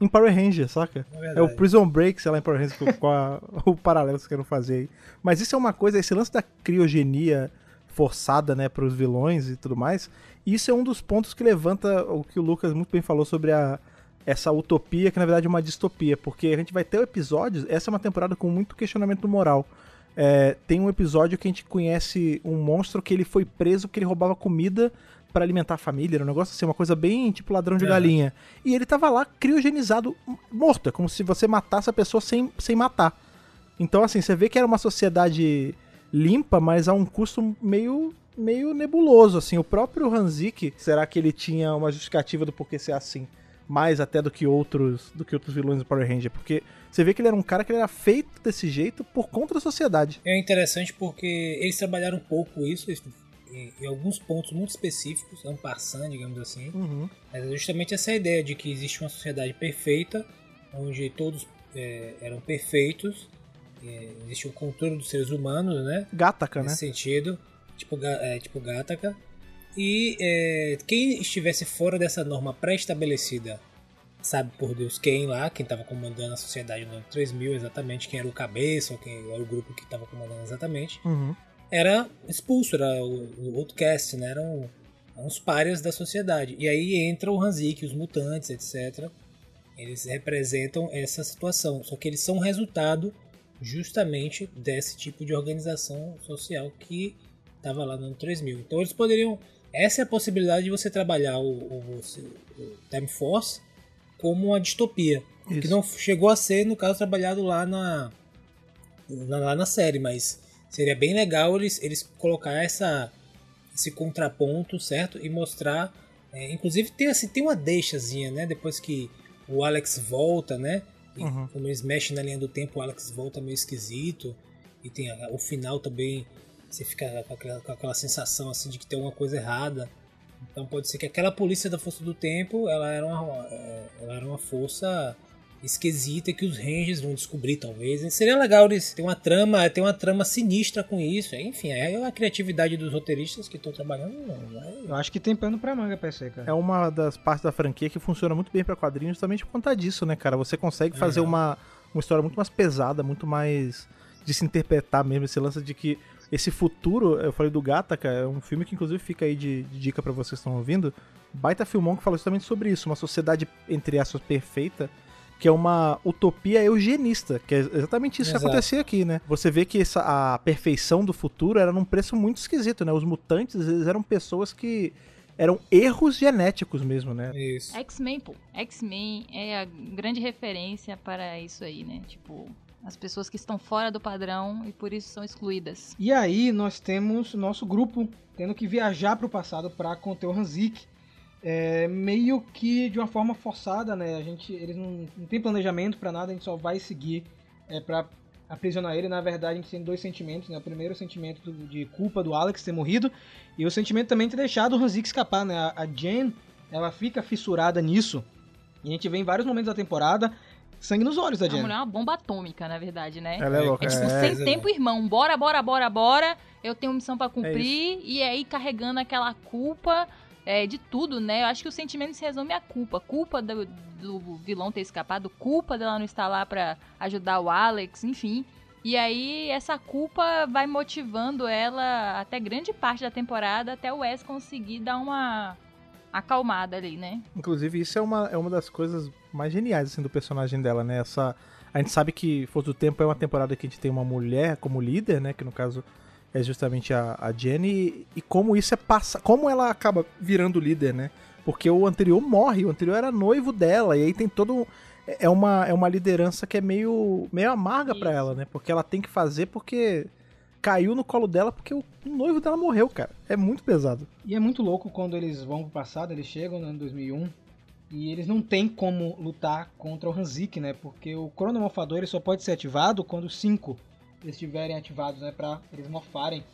em Power Ranger, saca? É É, o Prison Break, sei lá, em Power Rangers, com, com a- o paralelo que vocês querem fazer aí. Mas isso é uma coisa, esse lance da criogenia forçada, né, pros vilões e tudo mais, isso é um dos pontos que levanta o que o Lucas muito bem falou sobre a, essa utopia, que na verdade é uma distopia, porque a gente vai ter episódios, essa é uma temporada com muito questionamento moral. É, tem um episódio que a gente conhece um monstro que ele foi preso porque ele roubava comida pra alimentar a família, era um negócio assim, uma coisa bem tipo ladrão de É. galinha. E ele tava lá criogenizado, morto, é como se você matasse a pessoa sem, sem matar. Então, assim, você vê que era uma sociedade limpa, mas a um custo meio meio nebuloso, assim. O próprio Hanzik, será que ele tinha uma justificativa do porquê ser assim? Mais até do que outros do que outros vilões do Power Ranger, porque você vê que ele era um cara que era feito desse jeito por conta da sociedade. É interessante porque eles trabalharam um pouco isso eles- em, em alguns pontos muito específicos, um passando, digamos assim. Uhum. Mas é justamente essa ideia de que existe uma sociedade perfeita, onde todos é, eram perfeitos, é, existe o controle dos seres humanos, né? Gataca, né? Nesse sentido, tipo, é, tipo Gattaca. E é, quem estivesse fora dessa norma pré-estabelecida, sabe por Deus quem lá, quem estava comandando a sociedade no ano 3000 exatamente, quem era o cabeça, ou quem era o grupo que estava comandando exatamente, Uhum. era expulso, era o, o outcast, né? Eram, eram os párias da sociedade. E aí entra o Hanzik, os mutantes, etc. Eles representam essa situação, só que eles são resultado justamente desse tipo de organização social que estava lá no ano 3000. Então eles poderiam. Essa é a possibilidade de você trabalhar o, o, o Time Force como uma distopia. Que Isso. não chegou a ser, no caso, trabalhado lá na, na- lá na série, mas seria bem legal eles, eles colocar essa, esse contraponto, certo? E mostrar. é, inclusive tem, assim, tem uma deixazinha, né? Depois que o Alex volta, né? E Uhum. como eles mexem na linha do tempo, o Alex volta meio esquisito. E tem o final também. Você fica com aquela, com aquela sensação assim de que tem alguma coisa errada. Então pode ser que aquela polícia da força do tempo ela era uma, é, ela era uma força esquisita que os Rangers vão descobrir talvez. E seria legal eles ter uma trama, ter uma trama sinistra com isso. Enfim, é a criatividade dos roteiristas que estão trabalhando. não, vai- Eu acho que tem pano pra manga pra isso aí, cara. É uma das partes da franquia que funciona muito bem pra quadrinhos justamente por conta disso, né, cara? Você consegue fazer Uhum. uma, uma história muito mais pesada, muito mais de se interpretar mesmo, esse lance de que esse futuro, eu falei do Gataca, é um filme que inclusive fica aí de, de dica pra vocês que estão ouvindo. Baita filmão que fala justamente sobre isso, uma sociedade, entre aspas, perfeita, que é uma utopia eugenista, que é exatamente isso Exato. que acontecia aqui, né? Você vê que essa, a perfeição do futuro era num preço muito esquisito, né? Os mutantes, eles eram pessoas que eram erros genéticos mesmo, né? Isso. X-Men, pô. X-Men é a grande referência para isso aí, né? Tipo, as pessoas que estão fora do padrão e por isso são excluídas. E aí nós temos nosso grupo tendo que viajar pro passado pra conter o Hanzik. É, meio que de uma forma forçada, né? A gente, eles não, não tem planejamento pra nada, a gente só vai seguir é, para aprisionar ele. Na verdade, a gente tem dois sentimentos, né? O primeiro o sentimento de culpa do Alex ter morrido e o sentimento também de ter deixado o Hanzik escapar, né? A, a Jen, ela fica fissurada nisso. E a gente vê em vários momentos da temporada sangue nos olhos da A mulher é uma bomba atômica, na verdade, né? Ela é louca. É tipo, é. sem exato. tempo, irmão. Bora, bora, bora, bora. Eu tenho missão pra É cumprir. e aí carregando aquela culpa é, de tudo, né? Eu acho que o sentimento se resume à culpa. Culpa do, do vilão ter escapado, culpa dela não estar lá pra ajudar o Alex, enfim. E aí essa culpa vai motivando ela até grande parte da temporada, até o Wes conseguir dar uma acalmada ali, né? Inclusive, isso é uma, é uma das coisas mais geniais assim, do personagem dela, né? Essa, a gente sabe que Força do Tempo é uma temporada que a gente tem uma mulher como líder, né? Que no caso é justamente a, a Jenny. E como isso é passa, como ela acaba virando líder, né? Porque o anterior morre, o anterior era noivo dela, e aí tem todo. É uma, é uma liderança que é meio, meio amarga pra Isso. ela, né? Porque ela tem que fazer porque caiu no colo dela porque o noivo dela morreu, cara. É muito pesado. E é muito louco quando eles vão pro passado, eles chegam no ano 2001 e eles não têm como lutar contra o Hanzik, né? Porque o cronomorfador ele só pode ser ativado quando cinco estiverem ativados, né? Pra eles morfarem.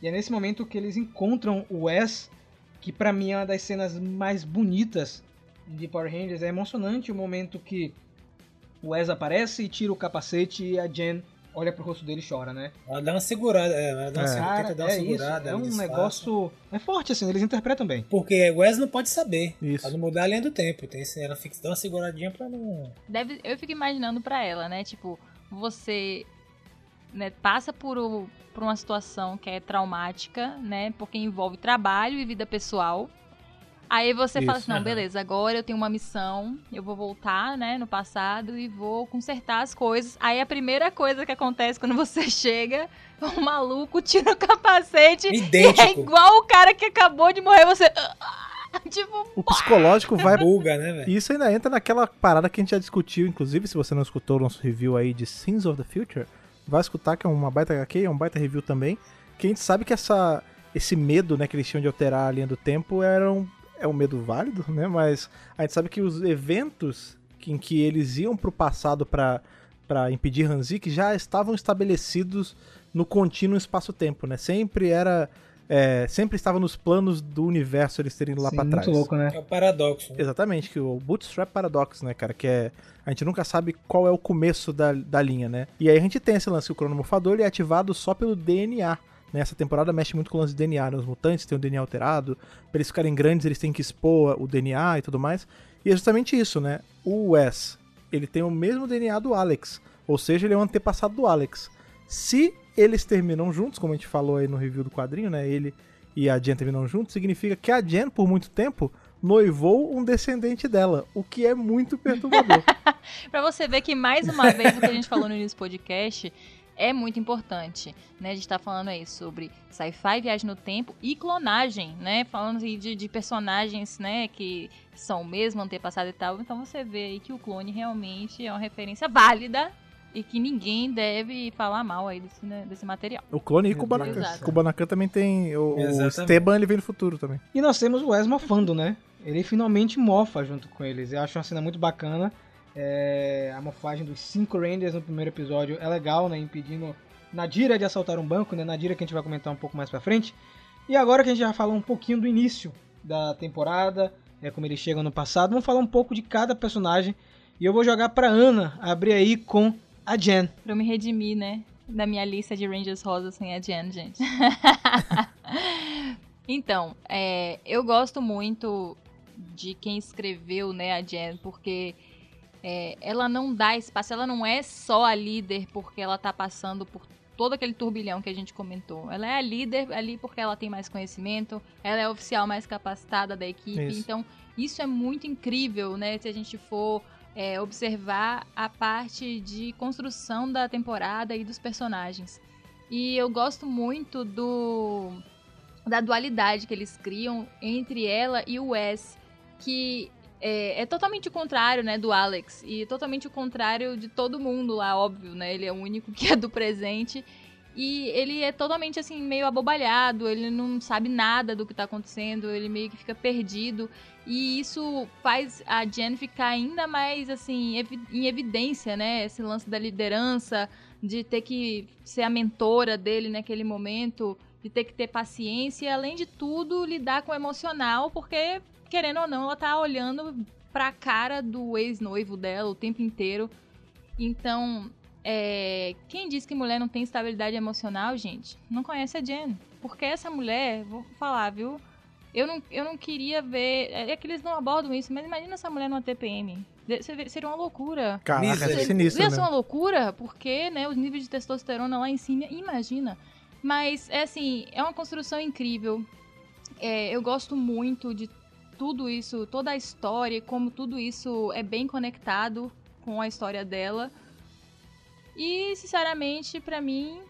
E é nesse momento que eles encontram o Wes, que pra mim é uma das cenas mais bonitas de Power Rangers. É emocionante o momento que o Wes aparece e tira o capacete e a Jen olha pro rosto dele e chora, né? Ela dá uma segurada, é, ela dá uma, É. segura- Cara, tenta dar uma é isso. segurada. É um disfarça. negócio... É forte, assim, eles interpretam bem. Porque o Wes não pode saber. Isso. Pra não mudar a linha do tempo. Tem, ela fica, dá uma seguradinha pra não. Deve, eu fico imaginando pra ela, né? Tipo, você né, passa por, o- por uma situação que é traumática, né? Porque envolve trabalho e vida pessoal. Aí você fala Isso. assim, não, Aham. beleza, agora eu tenho uma missão, eu vou voltar, né, no passado e vou consertar as coisas. Aí a primeira coisa que acontece quando você chega, o maluco tira o capacete e é Idêntico. igual o cara que acabou de morrer, você... tipo, O psicológico vai. Buga, né, velho? E isso ainda entra naquela parada que a gente já discutiu, inclusive, se você não escutou o nosso review aí de Sins of the Future, vai escutar que é uma baita HQ, é um baita review também, que a gente sabe que essa, esse medo, né, que eles tinham de alterar a linha do tempo era um, é um medo válido, né, mas a gente sabe que os eventos em que eles iam pro passado pra para impedir Hanzik já estavam estabelecidos no contínuo espaço-tempo, né, sempre era... é, sempre estava nos planos do universo eles terem ido lá pra trás. Muito louco, né? É o paradoxo. né? Exatamente, que o Bootstrap Paradox, né, cara, que é... A gente nunca sabe qual é o começo da, da linha, né? E aí a gente tem esse lance, que o cronomorfador ele é ativado só pelo DNA, né? Essa temporada mexe muito com o lance de DNA, né? Os mutantes têm o DNA alterado, pra eles ficarem grandes eles têm que expor o DNA e tudo mais. E é justamente isso, né? O Wes, ele tem o mesmo DNA do Alex, ou seja, ele é um antepassado do Alex. Se eles terminam juntos, como a gente falou aí no review do quadrinho, né? Ele e a Jen terminam juntos, significa que a Jen, por muito tempo, noivou um descendente dela, o que é muito perturbador. Pra você ver que, mais uma vez, o que a gente falou no início do podcast é muito importante, né? A gente tá falando aí sobre sci-fi, viagem no tempo e clonagem, né? Falando aí de, de personagens, né, que são o mesmo antepassado e tal. Então você vê aí que o clone realmente é uma referência válida e que ninguém deve falar mal aí desse, né, desse material. o clone e Kubanacan. Exato. Kubanacan também tem. O, o. Esteban ele vem do futuro também. E nós temos o Wes mofando, né? Ele finalmente mofa junto com eles. Eu acho uma cena muito bacana. É, a mofagem dos cinco Rangers no primeiro episódio é legal, né? Impedindo Nadira de assaltar um banco, né? Nadira que a gente vai comentar um pouco mais pra frente. E agora que a gente já falou um pouquinho do início da temporada, é como eles chegam no passado, vamos falar um pouco de cada personagem. E eu vou jogar pra Ana abrir aí com a Jen. Pra eu me redimir, né? Da minha lista de Rangers Rosa sem a Jen, gente. então, é, eu gosto muito de quem escreveu, né, a Jen, porque é, ela não dá espaço, ela não é só a líder porque ela tá passando por todo aquele turbilhão que a gente comentou. Ela é a líder ali porque ela tem mais conhecimento, ela é a oficial mais capacitada da equipe, Isso. então isso é muito incrível, né, se a gente for é, observar a parte de construção da temporada e dos personagens. E eu gosto muito do da dualidade que eles criam entre ela e o Wes, que é, é totalmente o contrário, né, do Alex e totalmente o contrário de todo mundo lá, óbvio, né? Ele é o único que é do presente. E ele é totalmente assim, meio abobalhado, ele não sabe nada do que tá acontecendo, ele meio que fica perdido. E isso faz a Jen ficar ainda mais assim em evidência, né? Esse lance da liderança, de ter que ser a mentora dele naquele momento, de ter que ter paciência e além de tudo lidar com o emocional, porque querendo ou não, ela tá olhando pra cara do ex-noivo dela o tempo inteiro. Então, é, quem diz que mulher não tem estabilidade emocional, gente, não conhece a Jen. Porque essa mulher, vou falar, viu? Eu não, eu não queria ver. É que eles não abordam isso, mas imagina essa mulher numa TPM. Seria- Seria uma loucura. Caraca, é sinistro, Ia ser uma né? loucura, porque, né, os níveis de testosterona lá em cima, imagina. Mas, é assim, é uma construção incrível. É, eu gosto muito de tudo isso, toda a história, e como tudo isso é bem conectado com a história dela. E, sinceramente, pra mim,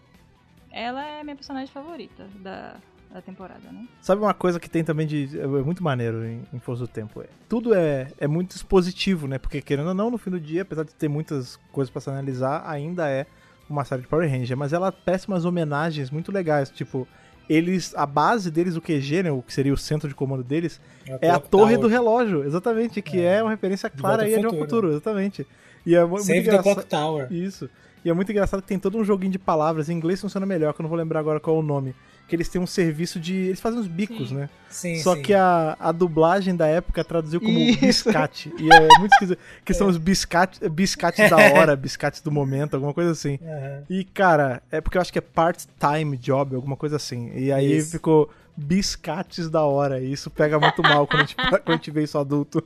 ela é minha personagem favorita da, da temporada, né? Sabe uma coisa que tem também de. É muito maneiro em, em Força do Tempo? É, tudo é, é muito expositivo, né? Porque querendo ou não, no fim do dia, apesar de ter muitas coisas pra se analisar, ainda é uma série de Power Ranger, mas ela tece umas homenagens muito legais, tipo, eles, a base deles, o QG, né, o que seria o centro de comando deles, é a Clock torre Tower. do relógio, exatamente, que é, uma referência clara aí a de Volta ao Futuro. futuro, exatamente. E é mu- muito Save the engraçado. Clock Tower. Isso. E é muito engraçado que tem todo um joguinho de palavras. Em inglês funciona melhor, que eu não vou lembrar agora qual é o nome. Que eles têm um serviço de. Eles fazem uns bicos, né? Sim, Só sim. que a, a dublagem da época traduziu como Isso. biscate. E é muito esquisito. Que são os biscate, biscates da hora, biscates do momento, alguma coisa assim. Aham. E, cara, é porque eu acho que é part-time job, alguma coisa assim. E aí Isso. ficou biscates da hora. E isso pega muito mal quando a gente, quando a gente vê isso adulto.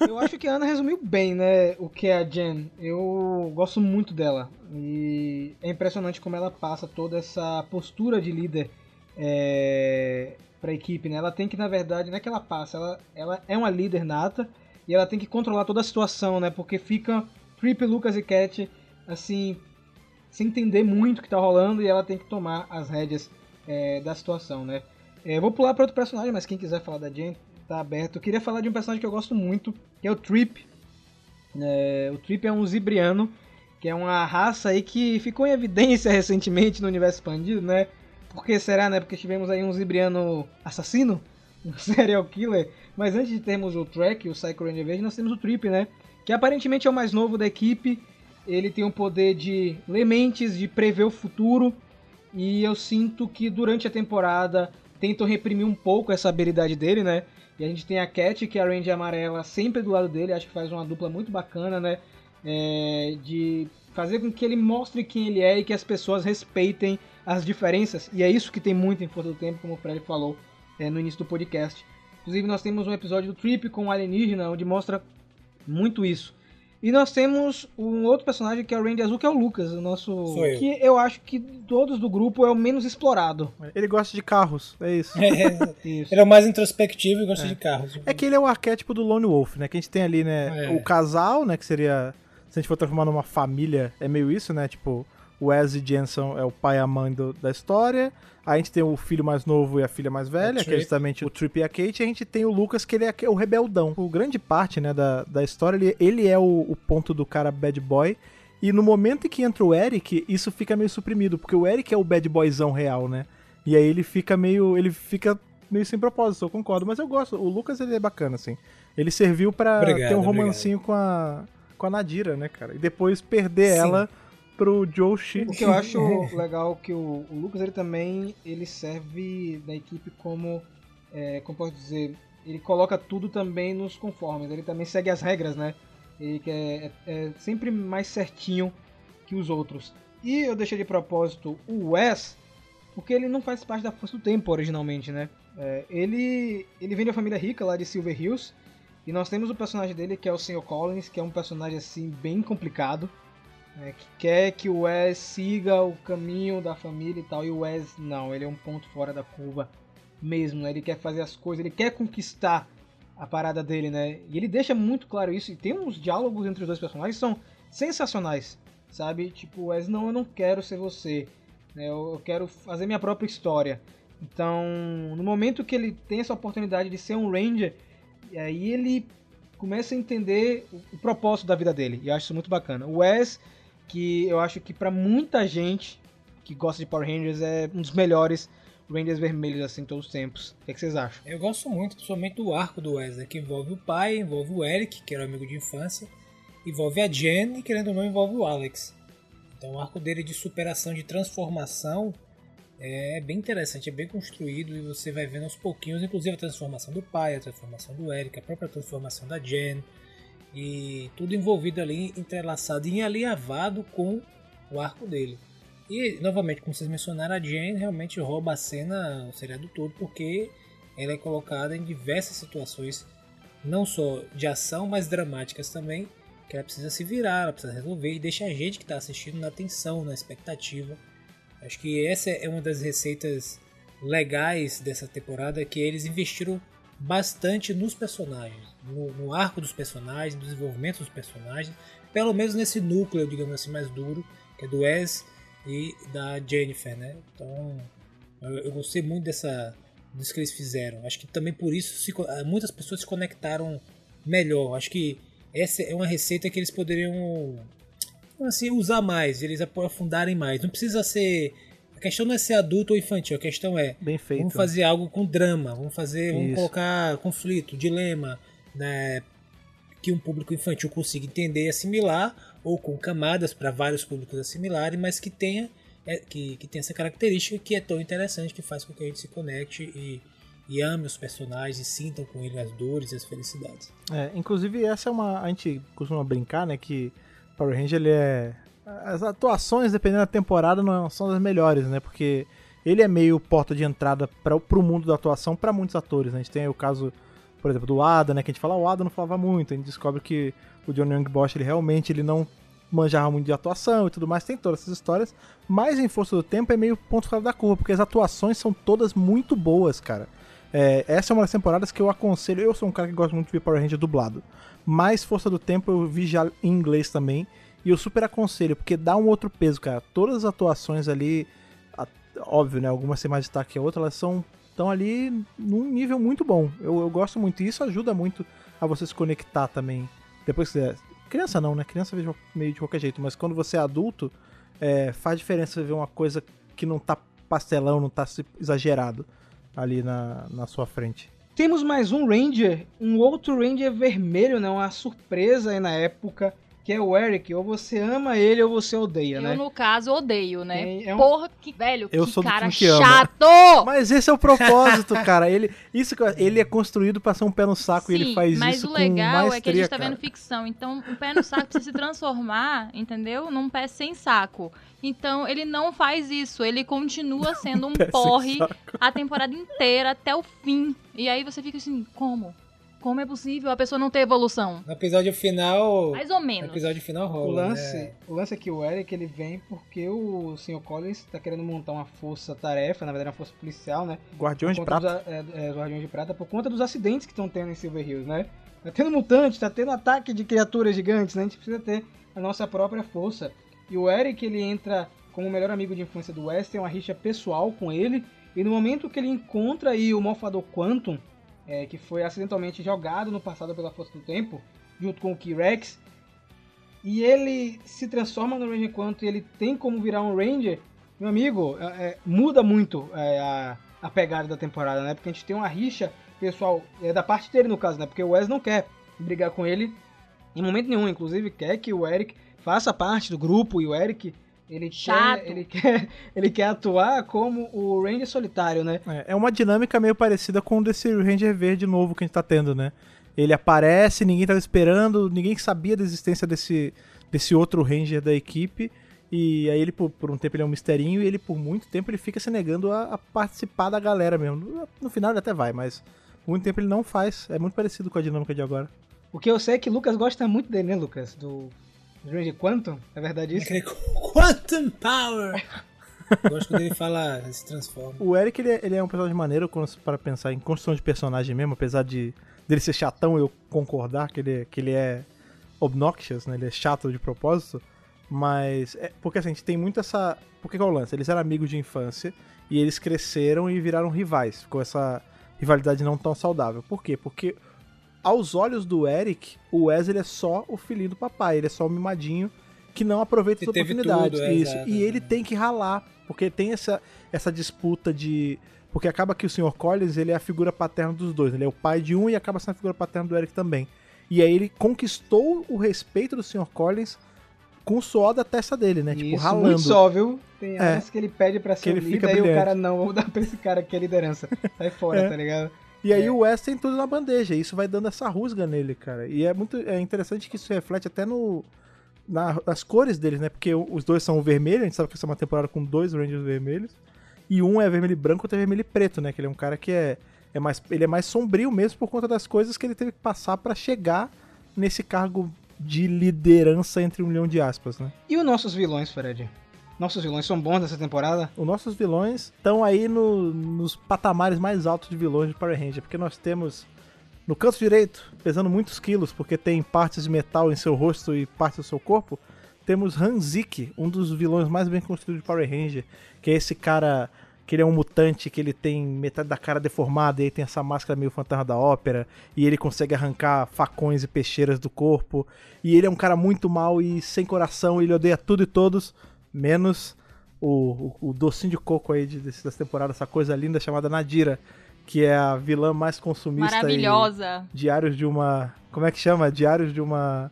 Eu acho que a Ana resumiu bem, né, o que é a Jen. Eu gosto muito dela. E é impressionante como ela passa toda essa postura de líder é, pra equipe, né? Ela tem que, na verdade, não é que ela passa, ela, ela é uma líder nata e ela tem que controlar toda a situação, né? Porque fica Trip, Lucas e Cat, assim, sem entender muito o que tá rolando e ela tem que tomar as rédeas é, da situação, né? É, vou pular para outro personagem, mas quem quiser falar da Jen, tá aberto. Eu queria falar de um personagem que eu gosto muito, que é o Trip. É, o Trip é um zibriano, que é uma raça aí que ficou em evidência recentemente no universo expandido, né? Por que será, né? Porque tivemos aí um zibriano assassino, um serial killer. Mas antes de termos o Track, o Psycho Ranger Verde, nós temos o Trip, né? Que aparentemente é o mais novo da equipe. Ele tem o poder de ler mentes, de prever o futuro. E eu sinto que durante a temporada tentam reprimir um pouco essa habilidade dele, né? E a gente tem a Cat, que é a Ranger amarela, sempre do lado dele. Acho que faz uma dupla muito bacana, né? É, de fazer com que ele mostre quem ele é e que as pessoas respeitem as diferenças. E é isso que tem muito em Força do Tempo, como o Fred falou é, no início do podcast. Inclusive, nós temos um episódio do Trip com o alienígena, onde mostra muito isso. E nós temos um outro personagem que é o Ranger Azul, que é o Lucas, o nosso. Sou eu. Que eu acho que todos do grupo é o menos explorado. Ele gosta de carros, é isso. Isso. Ele é o mais introspectivo e gosta de carros. É que ele é o arquétipo do Lone Wolf, né? Que a gente tem ali, né? É. O casal, né? Que seria. Se a gente for transformar numa família, é meio isso, né? Tipo, o Wes e Jensen é o pai e a mãe do- da história. A gente tem o filho mais novo e a filha mais velha, que é justamente o Trip e a Kate. E a gente tem o Lucas, que ele é o rebeldão. O grande parte, né, da, da história, ele, ele é o, o ponto do cara bad boy. E no momento em que entra o Eric, isso fica meio suprimido, porque o Eric é o bad boyzão real, né? E aí ele fica meio. ele fica meio sem propósito, eu concordo. Mas eu gosto. O Lucas, ele é bacana, assim. Ele serviu pra Obrigado, ter um obrigado. romancinho com a, com a Nadira, né, cara? E depois perder Sim. ela pro Joe. O que eu acho legal é que o, o Lucas ele também ele serve da equipe como é, como posso dizer ele coloca tudo também nos conformes ele também segue as regras né ele é, é- é sempre mais certinho que os outros e eu deixei de propósito o Wes porque ele não faz parte da Força do Tempo originalmente né É, ele ele vem de uma família rica lá de Silver Hills e nós temos o personagem dele que é o Sr. Collins que é um personagem assim bem complicado né, que quer que o Wes siga o caminho da família e tal, e o Wes não, ele é um ponto fora da curva mesmo, né? Ele quer fazer as coisas, ele quer conquistar a parada dele, né? E ele deixa muito claro isso, e tem uns diálogos entre os dois personagens que são sensacionais, sabe? Tipo, Wes, não, eu não quero ser você, né? Eu, eu quero fazer minha própria história. Então, no momento que ele tem essa oportunidade de ser um Ranger, e aí ele começa a entender o, o propósito da vida dele, e eu acho isso muito bacana. O Wes que eu acho que pra muita gente que gosta de Power Rangers é um dos melhores Rangers vermelhos assim todos os tempos. O que, é que vocês acham? Eu gosto muito, principalmente do arco do Wesley, que envolve o pai, envolve o Eric, que era amigo de infância, envolve a Jen e, querendo ou não, envolve o Alex. Então o arco dele de superação, de transformação, é bem interessante, é bem construído e você vai vendo aos pouquinhos, inclusive a transformação do pai, a transformação do Eric, a própria transformação da Jen, e tudo envolvido ali, entrelaçado e alinhavado com o arco dele. E, novamente, como vocês mencionaram, a Jane realmente rouba a cena, o seriado todo, porque ela é colocada em diversas situações, não só de ação, mas dramáticas também, que ela precisa se virar, ela precisa resolver e deixa a gente que está assistindo na tensão, na expectativa. Acho que essa é uma das receitas legais dessa temporada, que eles investiram bastante nos personagens, no, no arco dos personagens, no desenvolvimento dos personagens, pelo menos nesse núcleo, digamos assim, mais duro, que é do Wes e da Jennifer, né? Então, eu, eu gostei muito dessa disso que eles fizeram. Acho que também por isso se co- muitas pessoas se conectaram melhor. Acho que essa é uma receita que eles poderiam assim, usar mais, eles aprofundarem mais. Não precisa ser. A questão não é ser adulto ou infantil, a questão é. Vamos fazer algo com drama, vamos fazer. Vamos Isso. colocar conflito, dilema, né? Que um público infantil consiga entender e assimilar, ou com camadas para vários públicos assimilarem, mas que tenha, é, que, que tenha essa característica que é tão interessante, que faz com que a gente se conecte e, e ame os personagens e sintam com ele as dores e as felicidades. É, inclusive, essa é uma. A gente costuma brincar, né? Que Power Ranger ele é. As atuações, dependendo da temporada, não são das melhores, né? Porque ele é meio porta de entrada para pro mundo da atuação para muitos atores. Né? A gente tem o caso, por exemplo, do Ada, né? Que a gente fala, o Ada não falava muito. A gente descobre que o John Young Bosch, ele realmente ele não manjava muito de atuação e tudo mais. Tem todas essas histórias. Mas em Força do Tempo é meio ponto fora da curva, porque as atuações são todas muito boas, cara. É, essa é uma das temporadas que eu aconselho. Eu sou um cara que gosta muito de ver Power Ranger dublado. Mas Força do Tempo eu vi já em inglês também. E eu super aconselho, porque dá um outro peso, cara. Todas as atuações ali, óbvio, né? Algumas têm mais destaque que a outra, elas são estão ali num nível muito bom. Eu, eu gosto muito. E isso ajuda muito a você se conectar também. Depois que você. Criança não, né? Criança vejo meio de qualquer jeito, mas quando você é adulto, é, faz diferença ver uma coisa que não tá pastelão, não tá exagerado ali na, na sua frente. Temos mais um Ranger, um outro Ranger vermelho, né? Uma surpresa aí na época, que é o Eric. Ou você ama ele ou você odeia, Eu, né? no caso, odeio, né? É- é um- Porra, que velho, Eu que sou do cara que ama. chato! Mas esse é o propósito, cara. Ele, isso, que eu- ele é construído pra ser um pé no saco e Sim, ele faz mas isso o com legal maestria, é que a gente tá cara. vendo ficção. Então, o pé no saco precisa se transformar, entendeu? Num pé sem saco. Então, ele não faz isso. Ele continua sendo um sem porre a temporada inteira até o fim. E aí você fica assim, como? Como é possível a pessoa não ter evolução? No episódio final. Mais ou No menos. episódio final rola. O lance, né? o lance é que o Eric ele vem porque o Sr. Collins tá querendo montar uma força-tarefa, na verdade uma força policial, né? Guardiões de prata. dos é, é, Guardiões de Prata, por conta dos acidentes que estão tendo em Silver Hills, né? Tá tendo mutante, tá tendo ataque de criaturas gigantes, né? A gente precisa ter a nossa própria força. E o Eric, ele entra como o melhor amigo de infância do West, tem uma rixa pessoal com ele. E no momento que ele encontra aí o Morfador Quantum, é, que foi acidentalmente jogado no passado pela Força do Tempo, junto com o T-Rex, e ele se transforma no Ranger Quantum e ele tem como virar um Ranger, meu amigo, é, é, muda muito é, a, a pegada da temporada, né? Porque a gente tem uma rixa pessoal, é da parte dele no caso, né? Porque o Wes não quer brigar com ele em momento nenhum, inclusive quer que o Eric faça parte do grupo e o Eric ele Chato. quer, ele quer ele quer atuar como o Ranger solitário, né? É, é uma dinâmica meio parecida com o desse Ranger Verde novo que a gente tá tendo, né? Ele aparece, ninguém tava esperando, ninguém sabia da existência desse, desse outro Ranger da equipe. E aí ele, por, por um tempo, ele é um misterinho e ele, por muito tempo, ele fica se negando a, a participar da galera mesmo. No, no final ele até vai, mas por muito tempo ele não faz. É muito parecido com a dinâmica de agora. O que eu sei é que Lucas gosta muito dele, né, Lucas? Do do Ranger Quantum, é verdade isso? Aquele Quantum Power! Gosto quando ele fala, se transforma. O Eric, ele é, ele é um personagem maneiro para pensar em construção de personagem mesmo, apesar de dele ser chatão, eu concordar que ele, que ele é obnoxious, né? Ele é chato de propósito. Mas, é, porque assim, a gente tem muito essa... Porque qual é o lance? Eles eram amigos de infância e eles cresceram e viraram rivais. Ficou essa rivalidade não tão saudável. Por quê? Porque aos olhos do Eric, o Wes ele é só o filhinho do papai, ele é só o mimadinho que não aproveita as Que oportunidades. tudo, é, Isso. e ele é. tem que ralar, porque tem essa, essa disputa de. Porque acaba que o Sr. Collins ele é a figura paterna dos dois. Ele é o pai de um e acaba sendo a figura paterna do Eric também. E aí ele conquistou o respeito do Sr. Collins com o suor da testa dele, né? tipo, Isso, ralando. muito só, viu? Tem É. áreas que ele pede pra ser ele o fica líder e o cara não, vou dar pra esse cara aqui a liderança. Sai fora, É. tá ligado? E aí o Wes tem tudo na bandeja, e isso vai dando essa rusga nele, cara. E é muito é interessante que isso reflete até no na- nas cores deles, né? Porque os dois são vermelho, a gente sabe que essa é uma temporada com dois Rangers vermelhos. E um é vermelho e branco, outro é vermelho e preto, né? Que ele é um cara que é, é mais ele é mais sombrio mesmo por conta das coisas que ele teve que passar pra chegar nesse cargo de liderança entre um milhão de aspas, né? E os nossos vilões, Fred? Nossos vilões são bons nessa temporada? Os nossos vilões estão aí no- nos patamares mais altos de vilões de Power Ranger, porque nós temos no canto direito, pesando muitos quilos, porque tem partes de metal em seu rosto e partes do seu corpo, temos Hanzik, um dos vilões mais bem construídos de Power Ranger, que é esse cara que ele é um mutante, que ele tem metade da cara deformada, e tem essa máscara meio fantasma da ópera, e ele consegue arrancar facões e peixeiras do corpo, e ele é um cara muito mal e sem coração, ele odeia tudo e todos, menos o, o, o docinho de coco aí de, desse- dessa temporada, essa coisa linda chamada Nadira, que é a vilã mais consumista Maravilhosa. diários de uma. Como é que chama? Diários de uma.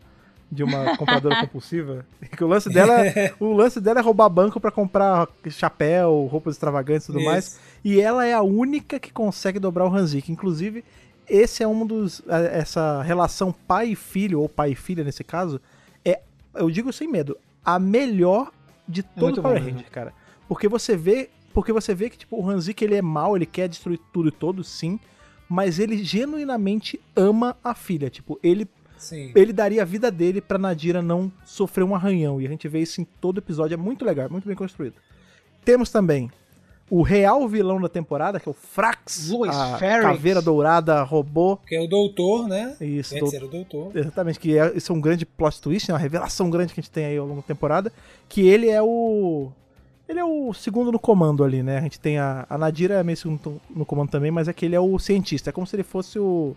De uma compradora compulsiva. Que o lance dela, o lance dela é roubar banco pra comprar chapéu, roupas extravagantes e tudo Isso. mais. E ela é a única que consegue dobrar o Hanzik. Inclusive, esse é um dos. a- Essa relação pai e filho, ou pai e filha nesse caso, é, eu digo sem medo, a melhor de todo muito o Power bom, né? Ranger, cara. Porque você vê. Porque você vê que, tipo, o Hanzik ele é mau, ele quer destruir tudo e todos, sim. Mas ele genuinamente ama a filha. Tipo, ele Sim. ele daria a vida dele pra Nadira não sofrer um arranhão. E a gente vê isso em todo episódio. É muito legal, muito bem construído. Temos também o real vilão da temporada, que é o Frax. Louis a caveira dourada, robô. Que é o doutor, né? Isso, Antes o doutor. Exatamente, que é, isso é um grande plot twist, né, uma revelação grande que a gente tem aí ao longo da temporada, que ele é o... Ele é o segundo no comando ali, né? A gente tem a, a Nadira é meio segundo no comando também, mas é que ele é o cientista. É como se ele fosse o...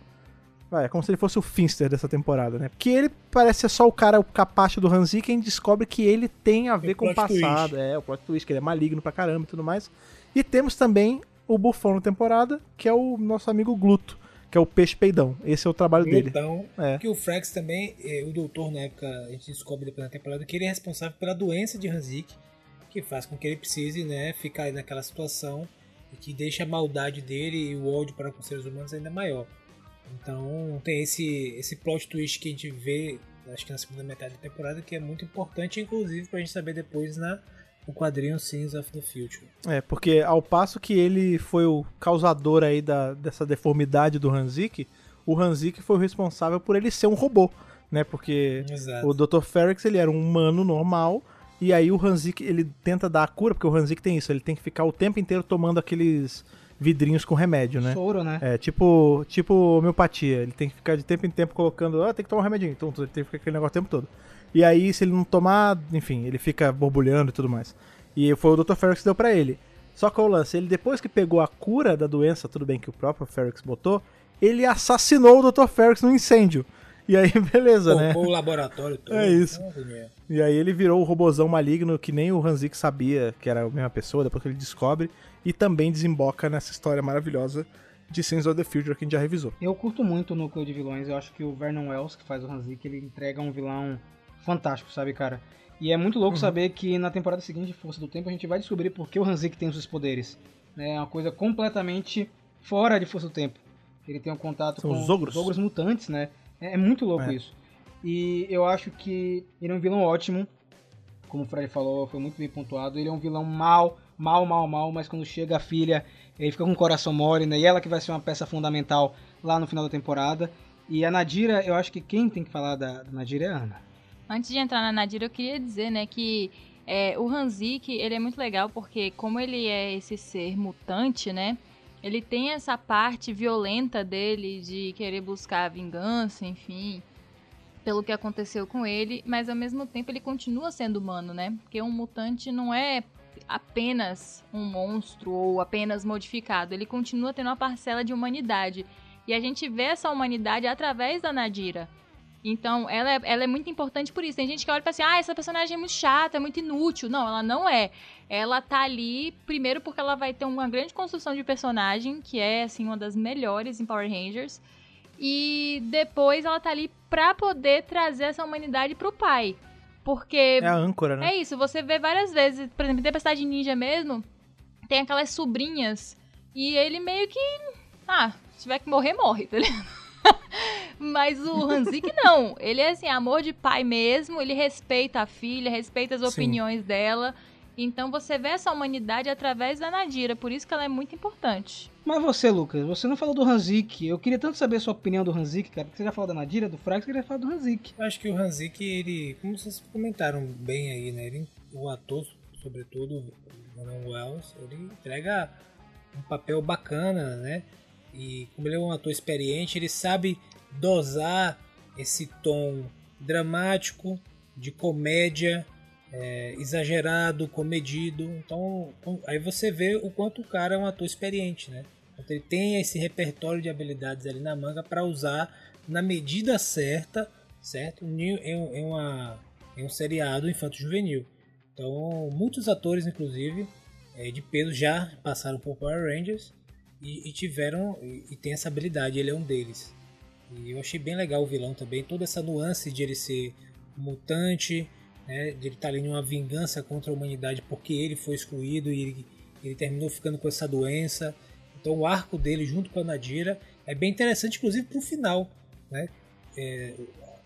Vai, é como se ele fosse o Finster dessa temporada, né? Que ele parece ser só o cara, o capacho do Hanzi, que a gente descobre que ele tem a ver com o passado. twist. É, o plot twist, que ele é maligno pra caramba e tudo mais. E temos também o bufão da temporada, que é o nosso amigo Gluto, que é o peixe peidão. Esse é o trabalho dele. Então, É. que o Frax também, eh, o doutor na época, a gente descobre depois na temporada que ele é responsável pela doença de Hanzik, que faz com que ele precise, né, ficar naquela situação e que deixa a maldade dele e o ódio para com os seres humanos ainda maior. Então, tem esse esse plot twist que a gente vê, acho que na segunda metade da temporada, que é muito importante, inclusive pra gente saber depois na no quadrinho Sins of the Future. É, porque ao passo que ele foi o causador aí da, dessa deformidade do Hanzik, o Hanzik foi o responsável por ele ser um robô, né? Porque Exato. o Dr. Ferrix, ele era um humano normal, e aí o Hanzik, ele tenta dar a cura, porque o Hanzik tem isso, ele tem que ficar o tempo inteiro tomando aqueles vidrinhos com remédio, né? Soro, né? É, tipo, tipo homeopatia. Ele tem que ficar de tempo em tempo colocando, ah, tem que tomar um remedinho. Então, ele tem que ficar aquele negócio o tempo todo. E aí, se ele não tomar, enfim, ele fica borbulhando e tudo mais. E foi o Dr. Ferrix que deu pra ele. Só que o lance, ele depois que pegou a cura da doença, tudo bem que o próprio Ferrix botou, ele assassinou o Dr. Ferrix no incêndio. E aí, beleza, né? Poupou o laboratório todo. É isso. E aí ele virou o robozão maligno que nem o Hanzik sabia que era a mesma pessoa, depois que ele descobre. E também desemboca nessa história maravilhosa de Sins of the Future que a gente já revisou. Eu curto muito o núcleo de vilões. Eu acho que o Vernon Wells, que faz o Hanzik, ele entrega um vilão fantástico, sabe, cara? E é muito louco Uhum. saber que na temporada seguinte de Força do Tempo a gente vai descobrir por que o Hanzik tem os seus poderes. né? É uma coisa completamente fora de Força do Tempo. Ele tem um contato São com os ogros? mutantes, né? É, é muito louco É. isso. E eu acho que ele é um vilão ótimo. Como o Fred falou, foi muito bem pontuado. Ele é um vilão mal, mal, mal, mal, mas quando chega a filha, ele fica com o coração mole, né? E ela que vai ser uma peça fundamental lá no final da temporada. E a Nadira, eu acho que quem tem que falar da, da Nadira é a Ana. Antes de entrar na Nadira, eu queria dizer, né, que é, o Hanzik, ele é muito legal porque como ele é esse ser mutante, né, ele tem essa parte violenta dele de querer buscar a vingança, enfim, pelo que aconteceu com ele, mas ao mesmo tempo ele continua sendo humano, né? Porque um mutante não é apenas um monstro ou apenas modificado, ele continua tendo uma parcela de humanidade. E a gente vê essa humanidade através da Nadira. Então, ela é, ela é muito importante por isso. Tem gente que olha e fala assim: ah, essa personagem é muito chata, é muito inútil. Não, ela não é. Ela tá ali, primeiro, porque ela vai ter uma grande construção de personagem, que é, assim, uma das melhores em Power Rangers. E depois ela tá ali pra poder trazer essa humanidade pro pai. Porque É a âncora, né? é isso, você vê várias vezes, por exemplo, em Tempestade Ninja mesmo, tem aquelas sobrinhas e ele meio que. Ah, se tiver que morrer, morre, tá ligado? Mas o Hanzik não. Ele é assim, amor de pai mesmo, ele respeita a filha, respeita as Sim. opiniões dela. Então você vê essa humanidade através da Nadira, por isso que ela é muito importante. Mas você, Lucas, você não falou do Hanzik. Eu queria tanto saber a sua opinião do Hanzik, cara. Porque você já falou da Nadira, do Frax, eu queria falar do Hanzik. Eu acho que o Hanzik, ele, como vocês comentaram bem aí, né? Ele, o ator, sobretudo, o Manuel Wells, ele entrega um papel bacana, né? E como ele é um ator experiente, ele sabe dosar esse tom dramático, de comédia, é, exagerado, comedido. Então, aí você vê o quanto o cara é um ator experiente, né? Então, ele tem esse repertório de habilidades ali na manga para usar na medida certa, certo? Em uma, em um seriado infanto-juvenil. Então, muitos atores, inclusive, é, de peso já passaram por Power Rangers e, e tiveram e, e tem essa habilidade. Ele é um deles. E eu achei bem legal o vilão também, toda essa nuance de ele ser mutante, né, de ele estar ali numa vingança contra a humanidade porque ele foi excluído e ele, ele terminou ficando com essa doença. Então o arco dele junto com a Nadira é bem interessante, inclusive para o final, né? É,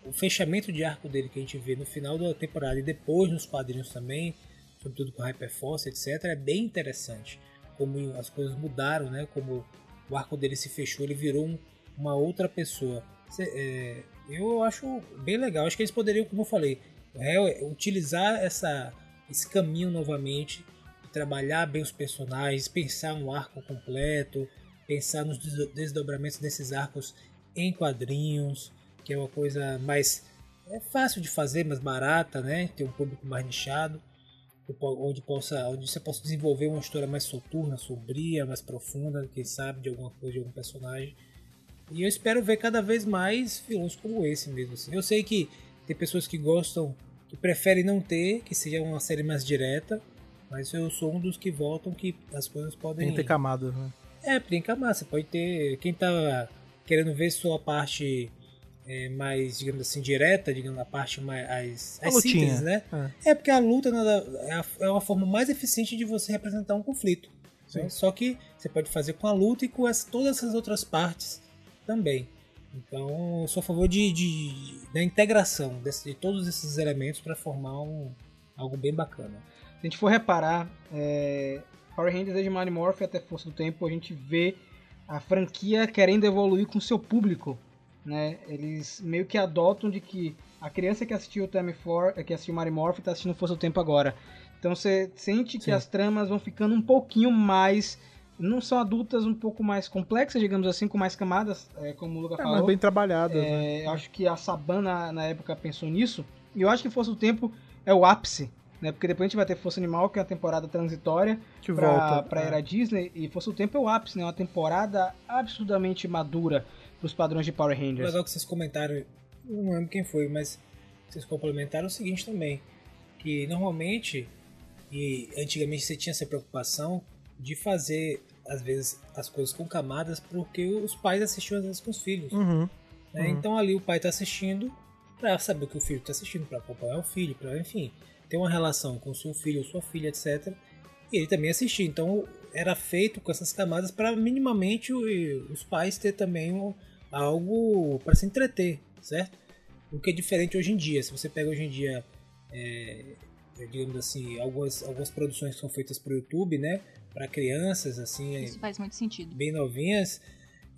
o fechamento de arco dele que a gente vê no final da temporada e depois nos quadrinhos também, sobretudo com Hyperforce, etc, é bem interessante como as coisas mudaram, né? Como o arco dele se fechou, ele virou um- uma outra pessoa. Cê- é, eu acho bem legal. Acho que eles poderiam, como eu falei, é, utilizar essa, esse caminho novamente, trabalhar bem os personagens, pensar um arco completo, pensar nos des- desdobramentos desses arcos em quadrinhos, que é uma coisa mais é fácil de fazer, mais barata, né? Ter um público mais nichado, onde possa, onde você possa desenvolver uma história mais soturna, sombria, mais profunda, quem sabe de alguma coisa de algum personagem. E eu espero ver cada vez mais vilões como esse mesmo. Assim. Eu sei que tem pessoas que gostam, que preferem não ter, que seja uma série mais direta, mas eu sou um dos que votam que as coisas podem. Tem que ter camadas, né? É, tem camada. Você pode ter. Quem tá querendo ver só a parte é, mais, digamos assim, direta, digamos, a parte mais. As, as né? É. porque a luta nada- é, a- é uma forma mais eficiente de você representar um conflito. né? Só que você pode fazer com a luta e com as- todas essas outras partes também. Então, eu sou a favor de, de- da integração desse- de todos esses elementos para formar um, algo bem bacana. Se a gente for reparar, é, Power Rangers desde Mighty Morphin até Força do Tempo, a gente vê a franquia querendo evoluir com seu público. Né? Eles meio que adotam de que a criança que assistiu o Time For, que assistiu Mighty Morphin está assistindo Força do Tempo agora. Então você sente que Sim. as tramas vão ficando um pouquinho mais. Não são adultas um pouco mais complexas, digamos assim, com mais camadas, é, como o Luca É, falou. mas bem trabalhadas, né? É, eu acho que a Sabana na época pensou nisso. E eu acho que Força do Tempo é o ápice. Né? Porque depois a gente vai ter Força Animal, que é uma temporada transitória Que pra, volta. pra é. era Disney. E Força do Tempo é o ápice, né? Uma temporada absurdamente madura pros padrões de Power Rangers. Legal que vocês comentaram, não lembro quem foi, mas vocês complementaram o seguinte também, que normalmente e antigamente você tinha essa preocupação de fazer às vezes as coisas com camadas porque os pais assistiam às vezes com os filhos. Uhum. né? Então ali o pai está assistindo para saber o que o filho está assistindo, para acompanhar o filho, para enfim ter uma relação com o seu filho ou sua filha, etc. E ele também assistia. Então era feito com essas camadas para minimamente os pais ter também um- algo para se entreter, certo? O que é diferente hoje em dia. Se você pega hoje em dia, é, é, digamos assim, algumas, algumas produções que são feitas para o YouTube, né? Para crianças, assim, Isso faz muito sentido. bem novinhas,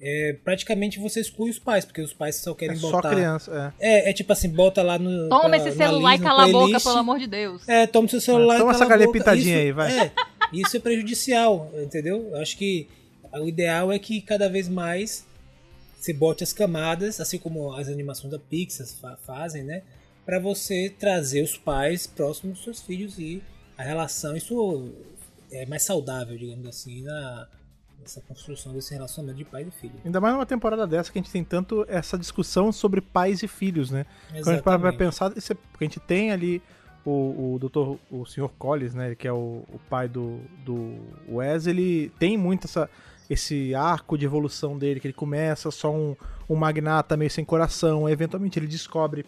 é, praticamente você exclui os pais, porque os pais só É querem só botar. criança, é. É, é tipo assim, bota lá no. Toma pra- esse celular e cala a boca, pelo amor de Deus. É, toma seu celular Toma e essa cala a galinha boca. pintadinha Isso- aí, vai. É, isso é prejudicial, entendeu? Eu acho que o ideal é que cada vez mais você bote as camadas, assim como as animações da Pixar fa- fazem, né? Pra você trazer os pais próximos dos seus filhos e a relação, isso é mais saudável, digamos assim, na nessa construção desse relacionamento de pai e filho. Ainda mais numa temporada dessa que a gente tem tanto essa discussão sobre pais e filhos, né? Quando a gente para pra Exatamente. pensar, é- porque a gente tem ali o, o doutor, o Sr. Collins, né, que é o, o pai do, do Wes, ele tem muito essa, esse arco de evolução dele, que ele começa só um, um magnata meio sem coração, eventualmente ele descobre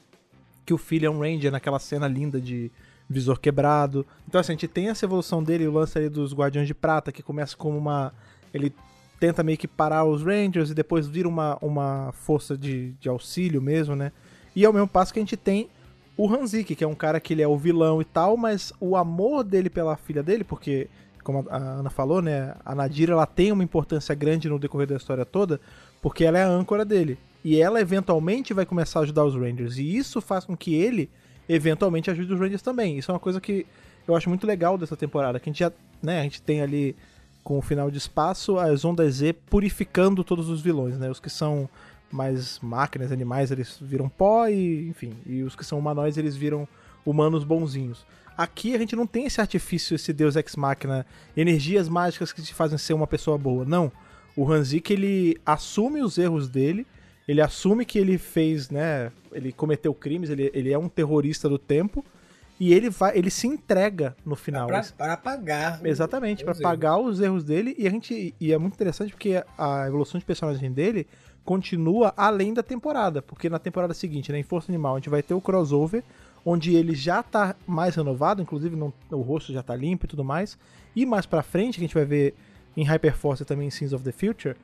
que o filho é um ranger naquela cena linda de visor quebrado. Então assim, a gente tem essa evolução dele, o lance ali dos Guardiões de Prata, que começa como uma... ele tenta meio que parar os Rangers e depois vira uma, uma força de, de auxílio mesmo, né? E ao mesmo passo que a gente tem o Hanzik, que é um cara que ele é o vilão e tal, mas o amor dele pela filha dele, porque, como a Ana falou, né, a Nadira ela tem uma importância grande no decorrer da história toda, porque ela é a âncora dele. E ela eventualmente vai começar a ajudar os Rangers. E isso faz com que ele eventualmente ajude os Rangers também. Isso é uma coisa que eu acho muito legal dessa temporada, que a gente já, né, a gente tem ali com o final de espaço as ondas Z purificando todos os vilões, né? Os que são mais máquinas, animais, eles viram pó e, enfim, e os que são humanoides, eles viram humanos bonzinhos. Aqui a gente não tem esse artifício, esse deus ex machina, energias mágicas que te fazem ser uma pessoa boa. Não. O Hanzik, ele assume os erros dele, ele assume que ele fez, né, ele cometeu crimes, ele, ele é um terrorista do tempo, e ele vai, ele se entrega no final. Pra, para pagar. Exatamente, erros. pagar os erros dele e a gente e é muito interessante porque a evolução de personagem dele continua além da temporada, porque na temporada seguinte, né, em Força Animal, a gente vai ter o crossover onde ele já tá mais renovado, inclusive o rosto já tá limpo e tudo mais. E mais pra frente, que a gente vai ver em Hyperforce e também em Sins of the Future,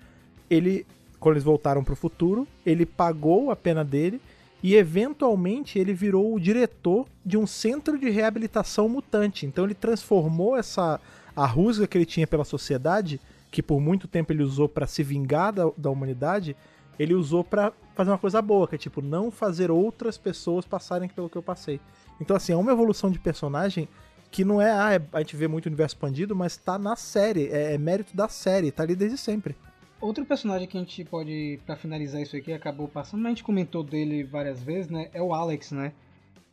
ele quando eles voltaram pro futuro, ele pagou a pena dele e eventualmente ele virou o diretor de um centro de reabilitação mutante. Então ele transformou essa a rusga que ele tinha pela sociedade, que por muito tempo ele usou pra se vingar da, da humanidade, ele usou pra fazer uma coisa boa, que é tipo não fazer outras pessoas passarem pelo que eu passei. Então assim, é uma evolução de personagem que não é, ah, é- a gente vê muito o universo expandido, mas tá na série, é, é mérito da série, tá ali desde sempre. Outro personagem que a gente pode, pra finalizar isso aqui, acabou passando, a gente comentou dele várias vezes, né? É o Alex, né?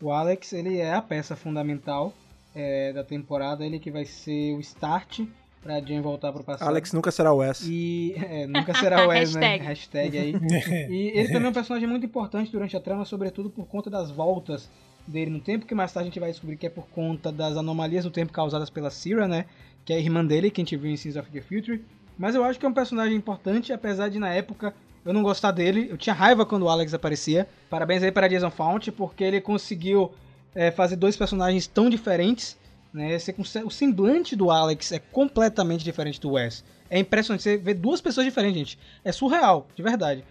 O Alex, ele é a peça fundamental é, da temporada, ele que vai ser o start pra Jen voltar pro passado. Alex nunca será o S. E é, nunca será o Wes, né? Hashtag. Hashtag aí. E ele também é um personagem muito importante durante a trama, sobretudo por conta das voltas dele no tempo, que mais tarde a gente vai descobrir que é por conta das anomalias do tempo causadas pela Syrah, né? Que é a irmã dele, que a gente viu em Sins of the Future. Mas eu acho que é um personagem importante, apesar de na época eu não gostar dele. Eu tinha raiva quando o Alex aparecia. Parabéns aí para Jason Fount, porque ele conseguiu é, fazer dois personagens tão diferentes. Né? Você o semblante do Alex é completamente diferente do Wes. É impressionante. Você vê duas pessoas diferentes, gente. É surreal, de verdade.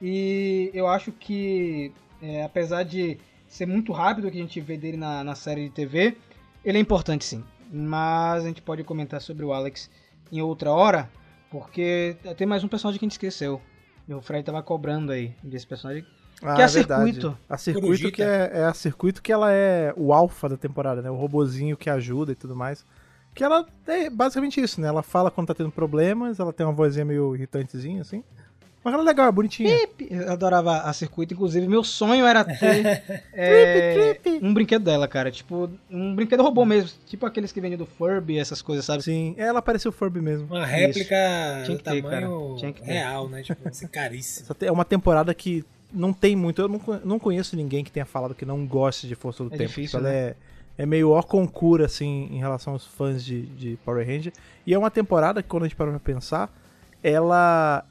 E eu acho que, é, apesar de ser muito rápido o que a gente vê dele na, na série de TV, ele é importante sim. Mas a gente pode comentar sobre o Alex em outra hora, porque tem mais um personagem que a gente esqueceu. O Fred tava cobrando aí desse personagem. Ah, Que é a verdade. Circuito. A circuito Corujita. que é, é a circuito que ela é o alfa da temporada, né? O robozinho que ajuda e tudo mais. Que ela é basicamente isso, né? Ela fala quando tá tendo problemas, ela tem uma vozinha meio irritantezinha, assim. Mas ela é legal, é bonitinha. Eu adorava a circuito, inclusive meu sonho era ter é, um brinquedo dela, cara. Tipo, um brinquedo robô mesmo. Tipo aqueles que vendem do Furby, essas coisas, sabe? Sim, ela pareceu Furby mesmo. Uma réplica Tinha que ter, tamanho cara. Tinha que ter. real, né? Tipo, assim, caríssimo. É uma temporada que não tem muito. Eu não, não conheço ninguém que tenha falado que não goste de Força do É Tempo. difícil, ela né? é, é meio ó concura, assim, em relação aos fãs de, de Power Ranger. E é uma temporada que, quando a gente para pra pensar, ela,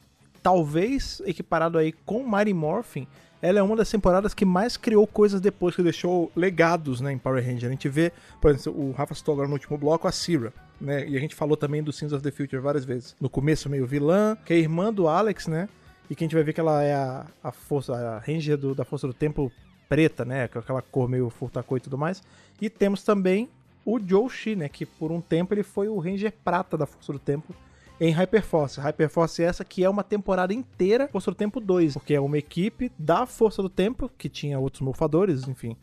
talvez equiparado aí com Mighty Morphin, ela é uma das temporadas que mais criou coisas depois, que deixou legados né, em Power Ranger. A gente vê, por exemplo, o Rafa citou agora no último bloco, a Syrah. Né? E a gente falou também do Sins of the Future várias vezes. No começo, meio vilã, que é irmã do Alex, né? E que a gente vai ver que ela é a, a força, a Ranger do- da Força do Tempo preta, né? Com aquela cor meio furtacô e tudo mais. E temos também o Joe Shi, né? Que por um tempo ele foi o Ranger prata da Força do Tempo em Hyperforce. Hyperforce essa que é uma temporada inteira Força do Tempo 2, porque é uma equipe da Força do Tempo, que tinha outros morfadores, enfim,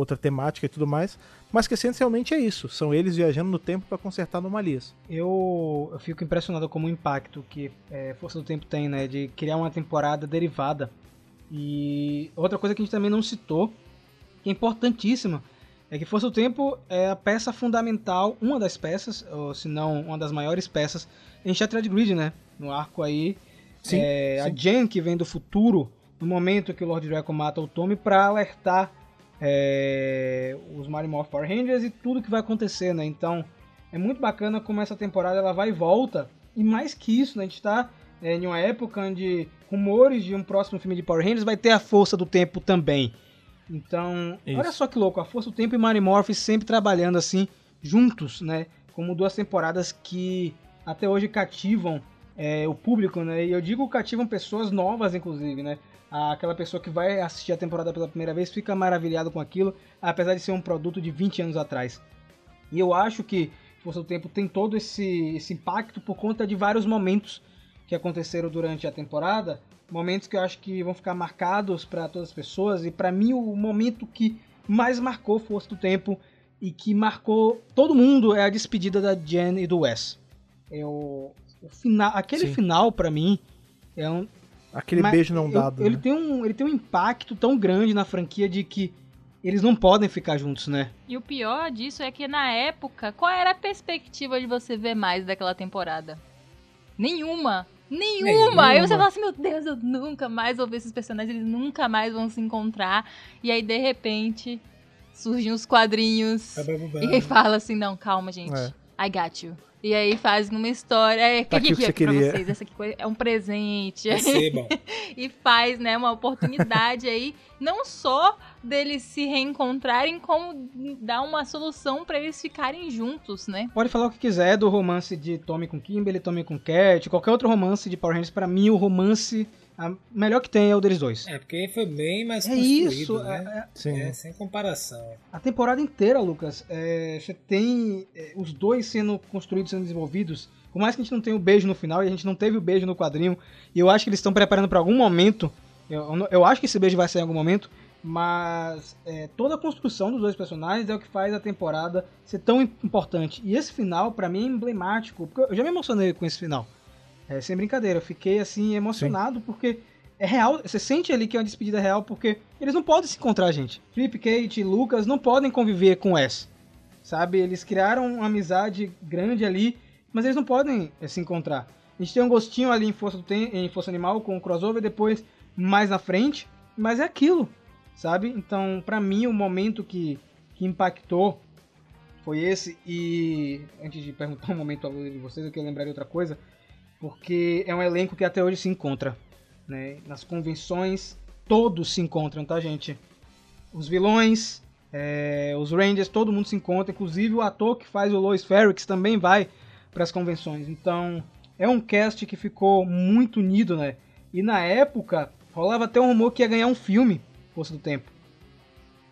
outra temática e tudo mais, mas que essencialmente é isso, são eles viajando no tempo para consertar anomalias. Eu, eu fico impressionado com o impacto que é, Força do Tempo tem, né? De criar uma temporada derivada. E outra coisa que a gente também não citou, que é importantíssima, é que Força do Tempo é a peça fundamental, uma das peças, ou se não uma das maiores peças, em Shattered Grid, né? No arco aí. Sim, é, A sim. Jen que vem do futuro, no momento que o Lord Draco mata o Tommy, pra alertar é, os Mighty Morph Power Rangers e tudo que vai acontecer, né? Então, é muito bacana como essa temporada ela vai e volta. E mais que isso, né? A gente tá é, em uma época onde rumores de um próximo filme de Power Rangers vai ter a força do tempo também. Então, Isso. olha só que louco, a força do tempo e Mighty Morph sempre trabalhando assim, juntos, né? Como duas temporadas que até hoje cativam é, o público, né? E eu digo cativam pessoas novas, inclusive, né? Aquela pessoa que vai assistir a temporada pela primeira vez fica maravilhado com aquilo, apesar de ser um produto de 20 anos atrás. E eu acho que Força do Tempo tem todo esse, esse impacto por conta de vários momentos que aconteceram durante a temporada. Momentos que eu acho que vão ficar marcados para todas as pessoas. E para mim, o momento que mais marcou Força do Tempo e que marcou todo mundo é a despedida da Jen e do Wes. O, o final, aquele Sim. final, para mim, é um, Aquele mas beijo não eu- dado. Ele, né? tem um, ele tem um impacto tão grande na franquia de que eles não podem ficar juntos, né? E o pior disso é que na época, qual era a perspectiva de você ver mais daquela temporada? Nenhuma. Nenhuma! Nenhuma. Aí você fala assim, meu Deus, eu nunca mais vou ver esses personagens, eles nunca mais vão se encontrar. E aí, de repente, surgem os quadrinhos. Babababá. E fala assim, não, calma, gente. É. I got you. E aí fazem uma história. É, Tá aqui o que você pra queria. vocês, essa aqui é um presente. Recebam. e faz, né, uma oportunidade aí, não só deles se reencontrarem, como dar uma solução pra eles ficarem juntos, né? Pode falar o que quiser do romance de Tommy com Kimberly, Tommy com Cat, qualquer outro romance de Power Rangers. Pra mim, o romance a melhor que tem é o deles dois. É, porque foi bem mais É construído, isso. né? é- é- Sim. É, sem comparação. A temporada inteira, Lucas, é, você tem é, os dois sendo construídos, sendo desenvolvidos. Por mais que a gente não tenha o beijo no final, e a gente não teve o beijo no quadrinho, e eu acho que eles estão preparando para algum momento. Eu, eu acho que esse beijo vai sair em algum momento, mas é, toda a construção dos dois personagens é o que faz a temporada ser tão im- importante. E esse final, pra mim, é emblemático, porque eu já me emocionei com esse final. É, sem brincadeira, eu fiquei assim emocionado porque é real, você sente ali que é uma despedida real porque eles não podem se encontrar, gente. Flip, Kate e Lucas não podem conviver com S. Sabe? Eles criaram uma amizade grande ali, mas eles não podem eh, se encontrar. A gente tem um gostinho ali em Força, do Tem- em Força Animal com o crossover depois mais na frente, mas é aquilo, sabe? Então, pra mim, o momento que, que impactou foi esse. E antes de perguntar um momento a de vocês, eu queria lembrar de outra coisa, porque é um elenco que até hoje se encontra. Né? Nas convenções, todos se encontram, tá, gente? Os vilões, é, os Rangers, todo mundo se encontra. Inclusive o ator que faz o Lois Ferrix também vai para as convenções. Então, é um cast que ficou muito unido, né? E na época, rolava até um rumor que ia ganhar um filme, Força do Tempo.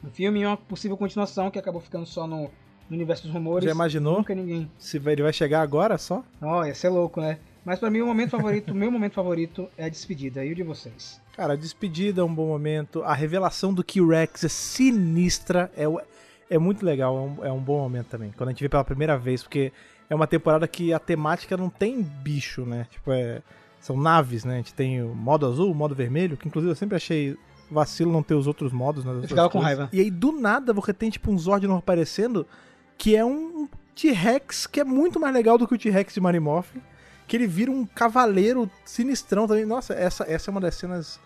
Um filme e uma possível continuação que acabou ficando só no, no universo dos rumores. Já imaginou? Nunca ninguém. Se ele vai chegar agora só? Ó, ia ser louco, né? Mas pra mim o momento favorito, o meu momento favorito é a despedida. E o de vocês? Cara, a despedida é um bom momento. A revelação do Q-Rex é sinistra. É, é muito legal. É um, é um bom momento também. Quando a gente vê pela primeira vez, porque é uma temporada que a temática não tem bicho, né? Tipo, é, são naves, né? A gente tem o modo azul, o modo vermelho, que inclusive eu sempre achei vacilo não ter os outros modos. Né, Eu ficava com raiva. E aí, do nada, você tem tipo um Zord novo aparecendo, que é um T-Rex que é muito mais legal do que o T-Rex de Marimorph. Que ele vira um cavaleiro sinistrão também. Nossa, essa, essa é uma das cenas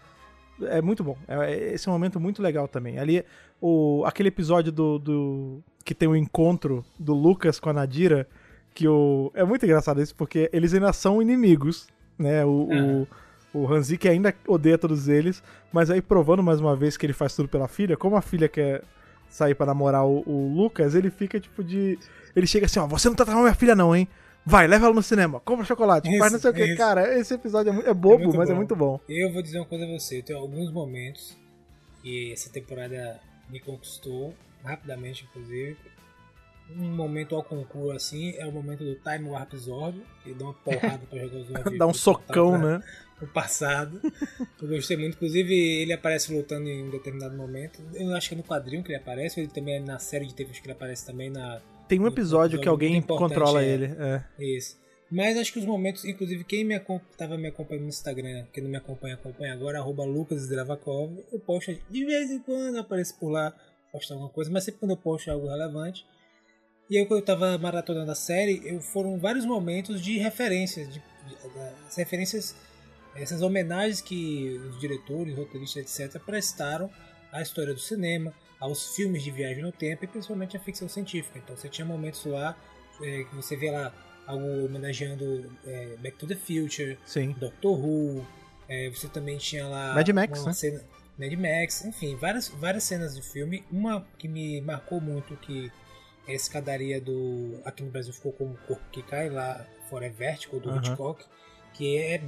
é muito bom. É, é- esse é um momento muito legal também. Ali, o, aquele episódio do, do- que tem o encontro do Lucas com a Nadira, que o é muito engraçado isso porque eles ainda são inimigos, né? O, o, o Hanzik ainda odeia todos eles, mas aí provando mais uma vez que ele faz tudo pela filha, como a filha quer sair pra namorar o, o Lucas, ele fica tipo de ele chega assim, ó, você não tá tratando minha filha não, hein? Vai, leva ela no cinema, compra chocolate, Isso, faz não sei o que. Cara, esse episódio é, mu- é bobo, muito mas é bom. muito bom. Eu vou dizer uma coisa a você, tenho alguns momentos que essa temporada me conquistou, rapidamente inclusive. Um momento ao concurso assim é o momento do Time Warp Zord, que dá uma porrada pra jogar os Zord. Dá um socão, pra- né? O passado. Eu gostei muito, inclusive ele aparece lutando em um determinado momento. Eu acho que é no quadrinho que ele aparece, ele também é na série de TVs que ele aparece também na. Tem um episódio que alguém controla é. ele. É. Isso. Mas acho que os momentos, inclusive quem me acom- tava me acompanhando no Instagram, quem não me acompanha, acompanha agora, arroba Lucas Zdravakov, eu posto de vez em quando, apareço por lá, posto alguma coisa, mas sempre quando eu posto algo relevante. E aí quando eu tava maratonando a série, eu, foram vários momentos de referências, de, de- as referências, essas homenagens que os diretores, roteiristas, etc., prestaram à história do cinema, aos filmes de viagem no tempo e principalmente à ficção científica. Então você tinha momentos lá é, que você vê lá algo homenageando é, Back to the Future, Sim. Doctor Who, é, você também tinha lá Mad Max, né? cena Mad Max, enfim, várias, várias cenas de filme. Uma que me marcou muito que é a escadaria do aqui no Brasil ficou como o corpo que cai lá fora é Vertical do. Hitchcock, que é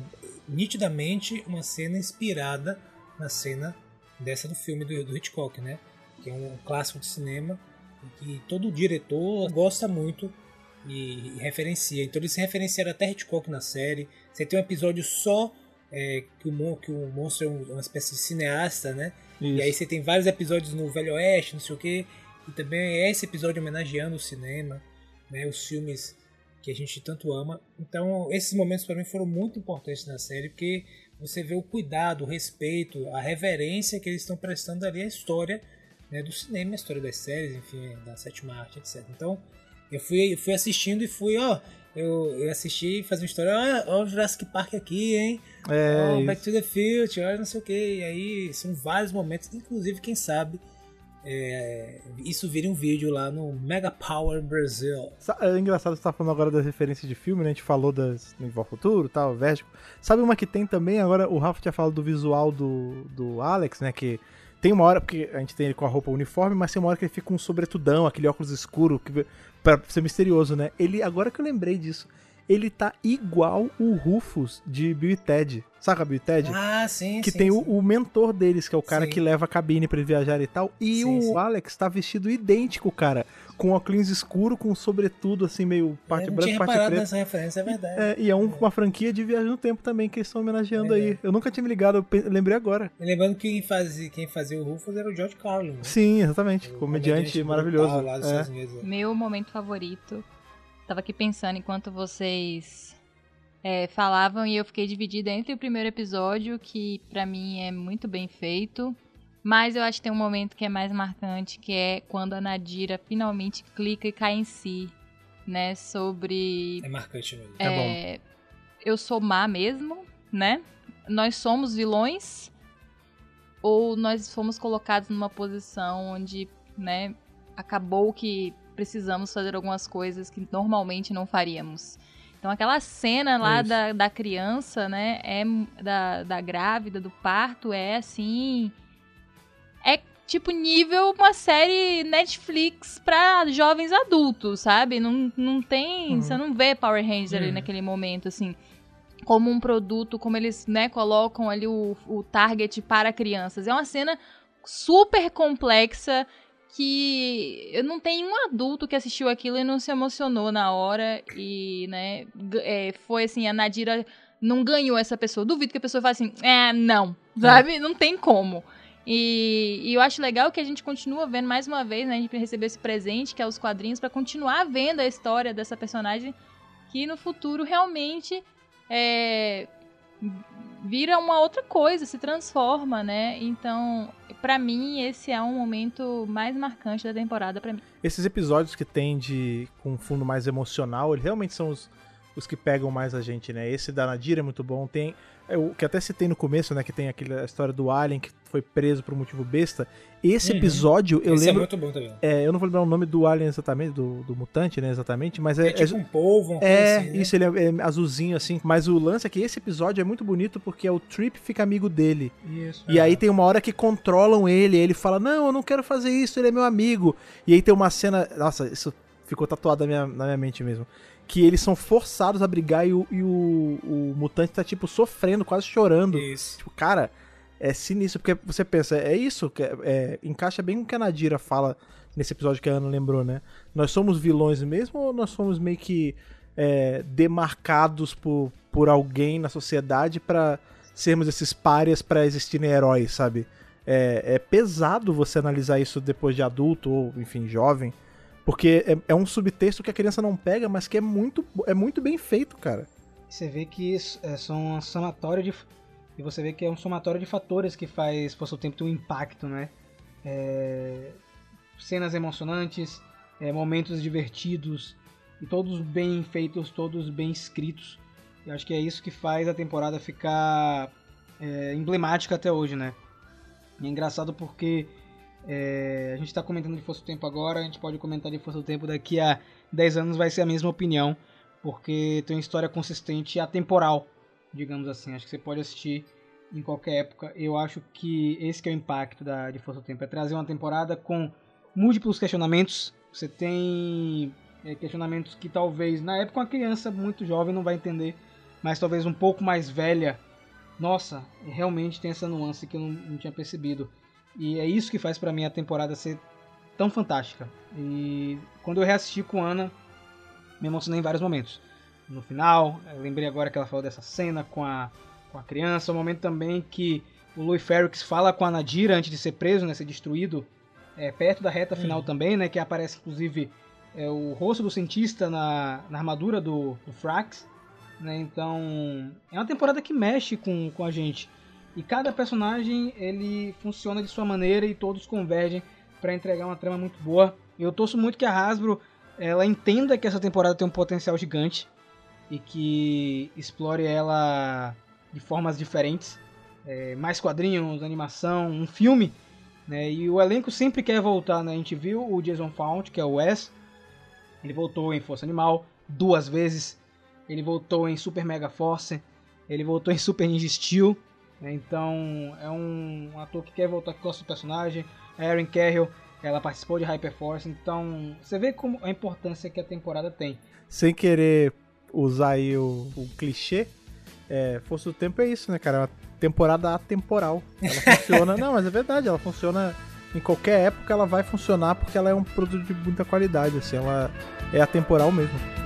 nitidamente uma cena inspirada na cena dessa do filme do, do Hitchcock, né? Que é um clássico de cinema que todo diretor gosta muito e, e referencia. Então eles se referenciaram até Hitchcock na série. Você tem um episódio só é, que, o, que o monstro é um- uma espécie de cineasta, né? E aí você tem vários episódios no Velho Oeste, não sei o que. E também é esse episódio homenageando o cinema, né? Os filmes que a gente tanto ama. Então esses momentos para mim foram muito importantes na série, porque você vê o cuidado, o respeito, a reverência que eles estão prestando ali à história né, do cinema, a história das séries, enfim, da sétima arte, etc. Então, eu fui, fui assistindo e fui, ó, eu, eu assisti e fazia uma história, ó, ó o Jurassic Park aqui, hein? É, ó. Back to the Future, olha não sei o que. E aí são vários momentos, inclusive, quem sabe, é, isso vira um vídeo lá no Mega Power Brasil. É engraçado você tá falando agora das referências de filme, né? A gente falou das ao Futuro, tal, Vertigo. Sabe uma que tem também, agora o Rafa tinha falado do visual do, do Alex, né? Que tem uma hora, porque a gente tem ele com a roupa uniforme, mas tem uma hora que ele fica com um sobretudão, aquele óculos escuro, que, pra ser misterioso, né? Ele, agora que eu lembrei disso, ele tá igual o Rufus de Bill e Ted. Saca Bill e Ted? Ah, sim, que sim, tem sim. O, o mentor deles, que é o cara Sim. que leva a cabine pra eles viajarem e tal. E o. Alex tá vestido idêntico, cara. Com óculos escuro, com sobretudo, assim, meio parte eu não branca tinha parte reparado preta. nessa referência, é verdade. É, e é um- uma franquia de viagem no tempo também, que eles estão homenageando É. aí. Eu nunca tinha me ligado, eu pe- lembrei agora. E Lembrando que quem fazia, quem fazia o Rufus era o George Carlin. Né? Sim, exatamente. O Comediante brutal maravilhoso. É. Unidos. Meu momento favorito. Tava aqui pensando enquanto vocês é, falavam e eu fiquei dividida entre o primeiro episódio, que pra mim é muito bem feito, mas eu acho que tem um momento que é mais marcante, que é quando a Nadira finalmente clica e cai em si, né? Sobre É marcante mesmo. É bom. é, eu sou má mesmo, né? Nós somos vilões ou nós fomos colocados numa posição onde, né, acabou que precisamos fazer algumas coisas que normalmente não faríamos. Então aquela cena lá Isso. da, da criança, né, é da, da grávida, do parto, é assim, tipo nível uma série Netflix pra jovens adultos, sabe? Não, não tem, Uhum. você não vê Power Ranger ali Uhum. naquele momento, assim, como um produto, como eles, né, colocam ali o, o target para crianças. É uma cena super complexa que eu não tenho um adulto que assistiu aquilo e não se emocionou na hora e, né, é, foi assim, a Nadira não ganhou essa pessoa. Duvido que a pessoa fale assim, é, não, sabe? Não tem como. E, e eu acho legal que a gente continua vendo mais uma vez, né? A gente recebeu esse presente, que é os quadrinhos, pra continuar vendo a história dessa personagem que no futuro realmente é, vira uma outra coisa, se transforma, né? Então, pra mim, esse é um momento mais marcante da temporada pra mim. Esses episódios que tem de com um fundo mais emocional, eles realmente são os, os que pegam mais a gente, né? Esse da Nadira é muito bom. Tem é, o que até citei no começo, né? Que tem aquela história do Alien que foi preso por um motivo besta. Esse Uhum. episódio, eu Esse lembro. é muito bom também. é, eu não vou lembrar o nome do Alien exatamente, do, do mutante, né? Exatamente, mas é. É, tipo um polvo, coisa É, assim, né? isso, ele é, é azulzinho assim. Mas o lance é que esse episódio é muito bonito porque o Trip fica amigo dele. Isso. E aí tem uma hora que controlam ele, ele fala, não, eu não quero fazer isso, ele é meu amigo. E aí tem uma cena, nossa, isso ficou tatuado na minha, na minha mente mesmo. Que eles são forçados a brigar e o, e o, o mutante tá, tipo, sofrendo, quase chorando. Isso. Tipo, cara, é sinistro, porque você pensa, é isso, que é, é, encaixa bem com o que a Nadira fala nesse episódio que a Ana lembrou, né? Nós somos vilões mesmo ou nós somos meio que é, demarcados por, por alguém na sociedade pra sermos esses párias pra existirem heróis, sabe? É, é pesado você analisar isso depois de adulto ou, enfim, jovem, porque é, é um subtexto que a criança não pega, mas que é muito, é muito bem feito, cara. Você vê que isso é só um somatório de. E você vê que é um somatório de fatores que faz Força do Tempo ter um impacto, né? É, Cenas emocionantes, é, momentos divertidos, e todos bem feitos, todos bem escritos. Eu acho que é isso que faz a temporada ficar é, emblemática até hoje, né? E é engraçado porque é, a gente está comentando de Força do Tempo agora, a gente pode comentar de Força do Tempo daqui a 10 anos, vai ser a mesma opinião porque tem uma história consistente e atemporal, digamos assim. Acho que você pode assistir em qualquer época. Eu acho que esse que é o impacto da, de Força do Tempo, é trazer uma temporada com múltiplos questionamentos. Você tem é, questionamentos que talvez, na época, uma criança muito jovem não vai entender, mas talvez um pouco mais velha, nossa, realmente tem essa nuance que eu não, não tinha percebido. E é isso que faz pra mim a temporada ser tão fantástica. E quando eu reassisti com Ana, me emocionei em vários momentos. No final, lembrei agora que ela falou dessa cena com a, com a criança, o momento também que o Louis Ferrix fala com a Nadira antes de ser preso, né, ser destruído, é, perto da reta final também, né, que aparece inclusive é, o rosto do cientista na, na armadura do, do Frax. Né, então, é uma temporada que mexe com, com a gente. E cada personagem ele funciona de sua maneira e todos convergem, pra entregar uma trama muito boa. Eu torço muito que a Hasbro ela entenda que essa temporada tem um potencial gigante e que explore ela de formas diferentes. É, mais quadrinhos, animação, um filme. Né? E o elenco sempre quer voltar. Né? A gente viu o Jason Fount, que é o Wes. Ele voltou em Força Animal duas vezes. Ele voltou em Super Mega Force. Ele voltou em Super Ninja Steel. Então é um, um ator que quer voltar, que gosta do personagem. A Erin Carroll, ela participou de Hyperforce. Então você vê como a importância que a temporada tem. Sem querer usar aí o, o clichê, é, Força do Tempo é isso, né, cara? É uma temporada atemporal. Ela funciona. não, mas é verdade, ela funciona. Em qualquer época ela vai funcionar porque ela é um produto de muita qualidade, assim, ela é atemporal mesmo.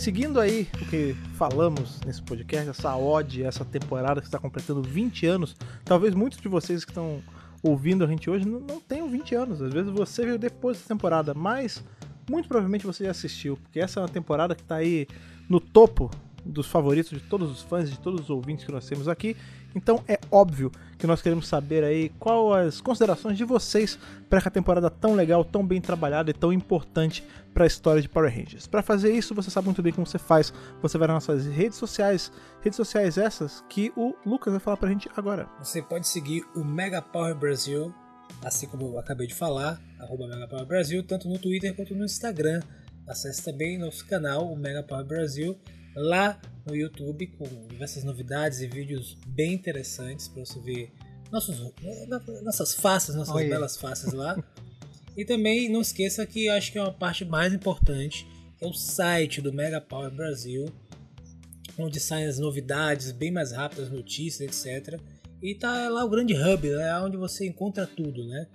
Seguindo aí o que falamos nesse podcast, essa ode, essa temporada que está completando 20 anos, talvez muitos de vocês que estão ouvindo a gente hoje não, não tenham 20 anos. Às vezes você veio depois dessa temporada, mas muito provavelmente você já assistiu, porque essa é uma temporada que está aí no topo dos favoritos de todos os fãs, de todos os ouvintes que nós temos aqui. Então é óbvio que nós queremos saber aí qual as considerações de vocês para essa temporada tão legal, tão bem trabalhada e tão importante para a história de Power Rangers. Para fazer isso, você sabe muito bem como você faz. Você vai nas nossas redes sociais, redes sociais essas que o Lucas vai falar pra gente agora. Você pode seguir o Mega Power Brasil, assim como eu acabei de falar, arroba Mega Power Brasil, tanto no Twitter quanto no Instagram. Acesse também nosso canal, o Mega Power Brasil, lá no YouTube, com diversas novidades e vídeos bem interessantes para você ver nossos, nossas faces, nossas Olha. belas faces lá. E também não esqueça que acho que é uma parte mais importante, é o site do Mega Power Brasil, onde saem as novidades bem mais rápidas, notícias, etc. E tá lá o grande hub, é onde você encontra tudo, né?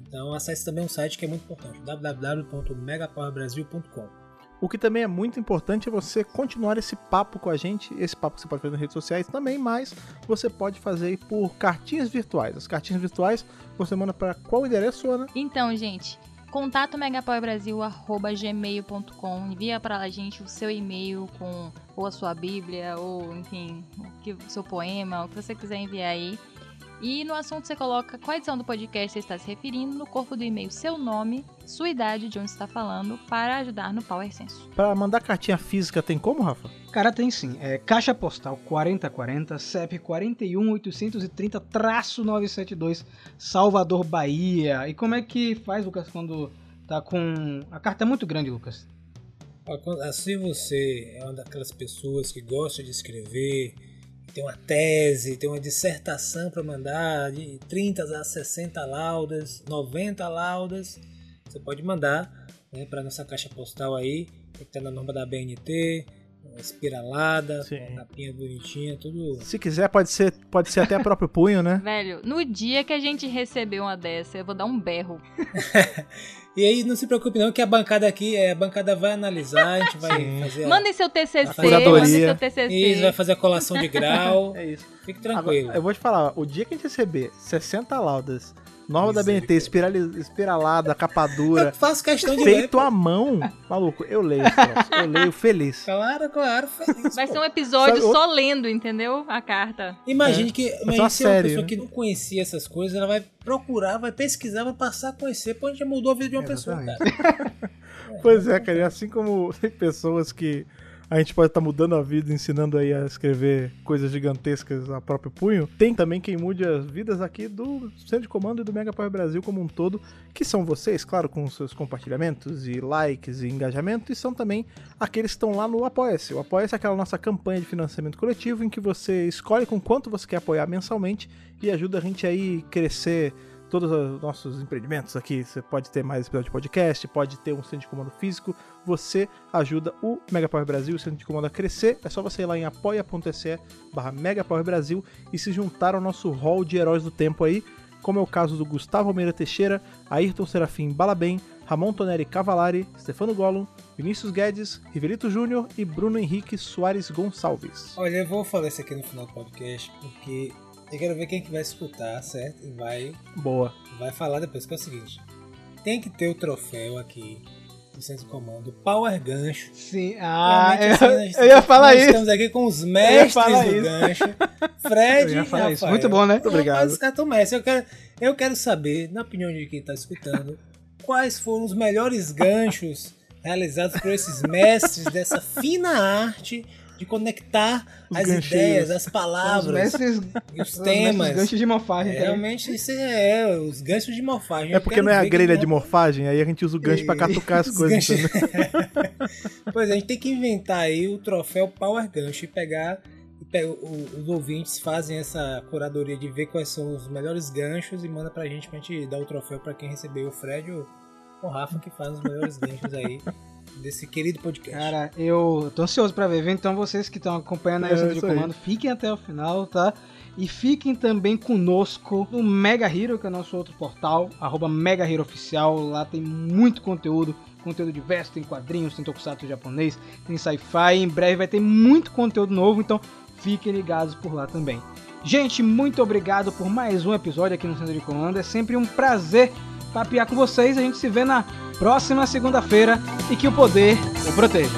Então acesse também um site que é muito importante, www.megapowerbrasil.com. O que também é muito importante é você continuar esse papo com a gente. Esse papo que você pode fazer nas redes sociais também, mas você pode fazer por cartinhas virtuais. As cartinhas virtuais você manda para qual endereço, Ana? Então, gente, contato megapowerbrasil.gmail.com Envia para a gente o seu e-mail com ou a sua bíblia, ou enfim, o seu poema, o que você quiser enviar aí. E no assunto você coloca qual edição do podcast você está se referindo, no corpo do e-mail seu nome, sua idade, de onde está falando, para ajudar no Power Senso. Para mandar cartinha física tem como, Rafa? Cara, tem sim. É Caixa Postal 4040, CEP 41830-972, Salvador, Bahia. E como é que faz, Lucas, quando tá com... A carta é muito grande, Lucas. Quando- Se você é uma daquelas pessoas que gosta de escrever, tem uma tese, tem uma dissertação para mandar de 30 a 60 laudas, 90 laudas, você pode mandar né, para nossa caixa postal aí, que tá na norma da BNT, espiralada, Sim. com a capinha bonitinha, tudo. Se quiser, pode ser, pode ser até próprio punho, né? Velho, no dia que a gente receber uma dessa, eu vou dar um berro. E aí não se preocupe não que a bancada aqui, é, a bancada vai analisar, a gente vai Sim. fazer a- Mandem seu TCC, mandem seu TCC. Isso, vai fazer a colação de grau. É isso. Fique tranquilo. Agora, eu vou te falar, o dia que a gente receber 60 laudas, norma da BNT, espiralada, capa dura, Eu faço questão de ler. feito à mão, maluco, eu leio eu leio feliz. Claro, claro. feliz, Vai pô. ser um episódio Sabe, só lendo, entendeu? A carta. Imagine que uma imagine se é uma série, pessoa né? que não conhecia essas coisas, ela vai procurar, vai pesquisar, vai passar a conhecer, pô, a gente já mudou a vida de uma pessoa, Exatamente. cara. Pois é, cara, e assim como tem pessoas que a gente pode estar mudando a vida, ensinando aí a escrever coisas gigantescas a próprio punho, tem também quem mude as vidas aqui do Centro de Comando e do Mega Power Brasil como um todo, que são vocês, claro, com seus compartilhamentos e likes e engajamento, e são também aqueles que estão lá no Apoia-se. O Apoia-se é aquela nossa campanha de financiamento coletivo em que você escolhe com quanto você quer apoiar mensalmente e ajuda a gente aí crescer todos os nossos empreendimentos aqui. Você pode ter mais episódio de podcast, pode ter um centro de comando físico. Você ajuda o Mega Power Brasil, o centro de comando a crescer. É só você ir lá em apoia.se barra Mega Power Brasil e se juntar ao nosso hall de heróis do tempo aí, como é o caso do Gustavo Almeida Teixeira, Ayrton Serafim Balabem, Ramon Toneri Cavalari, Stefano Gollum, Vinícius Guedes, Rivelito Júnior e Bruno Henrique Soares Gonçalves. Olha, eu vou falar isso aqui no final do podcast, porque eu quero ver quem que vai escutar, certo? E vai, Boa. vai falar depois, que é o seguinte. Tem que ter o troféu aqui do Centro de Comando, Power Gancho. Sim, ah, Realmente, assim, eu, eu ia falar isso. Estamos aqui com os mestres do isso. gancho. Fred Eu ia e falar isso. Muito bom, né? Muito obrigado. Os caras mestres. Eu quero, eu quero saber, na opinião de quem está escutando, quais foram os melhores ganchos realizados por esses mestres dessa fina arte de conectar Os as ganchinhos. ideias, as Os palavras mestres, e os os temas. mestres ganchos de mofagem. É, realmente, isso é, os ganchos de morfagem. É Eu porque não é a grelha de morfagem, aí a gente usa o gancho pra catucar as Os coisas. ganchos-? Pois é, a gente tem que inventar aí o troféu Power Gancho e pegar. E os ouvintes fazem essa curadoria de ver quais são os melhores ganchos e manda pra gente pra gente dar o troféu pra quem recebeu o Fred ou o Rafa que faz os melhores ganchos aí desse querido podcast. Cara, eu tô ansioso pra ver? Então vocês que estão acompanhando aí É, o Centro de isso aí. Comando, fiquem até o final, tá? E fiquem também conosco no Mega Hero, que é o nosso outro portal, arroba Mega Hero Oficial. Lá tem muito conteúdo, conteúdo diverso, tem quadrinhos, tem tokusatsu japonês, tem sci-fi. Em breve vai ter muito conteúdo novo, então fiquem ligados por lá também. Gente, muito obrigado por mais um episódio aqui no Centro de Comando. É sempre um prazer papear com vocês. A gente se vê na próxima segunda-feira e que o poder o proteja.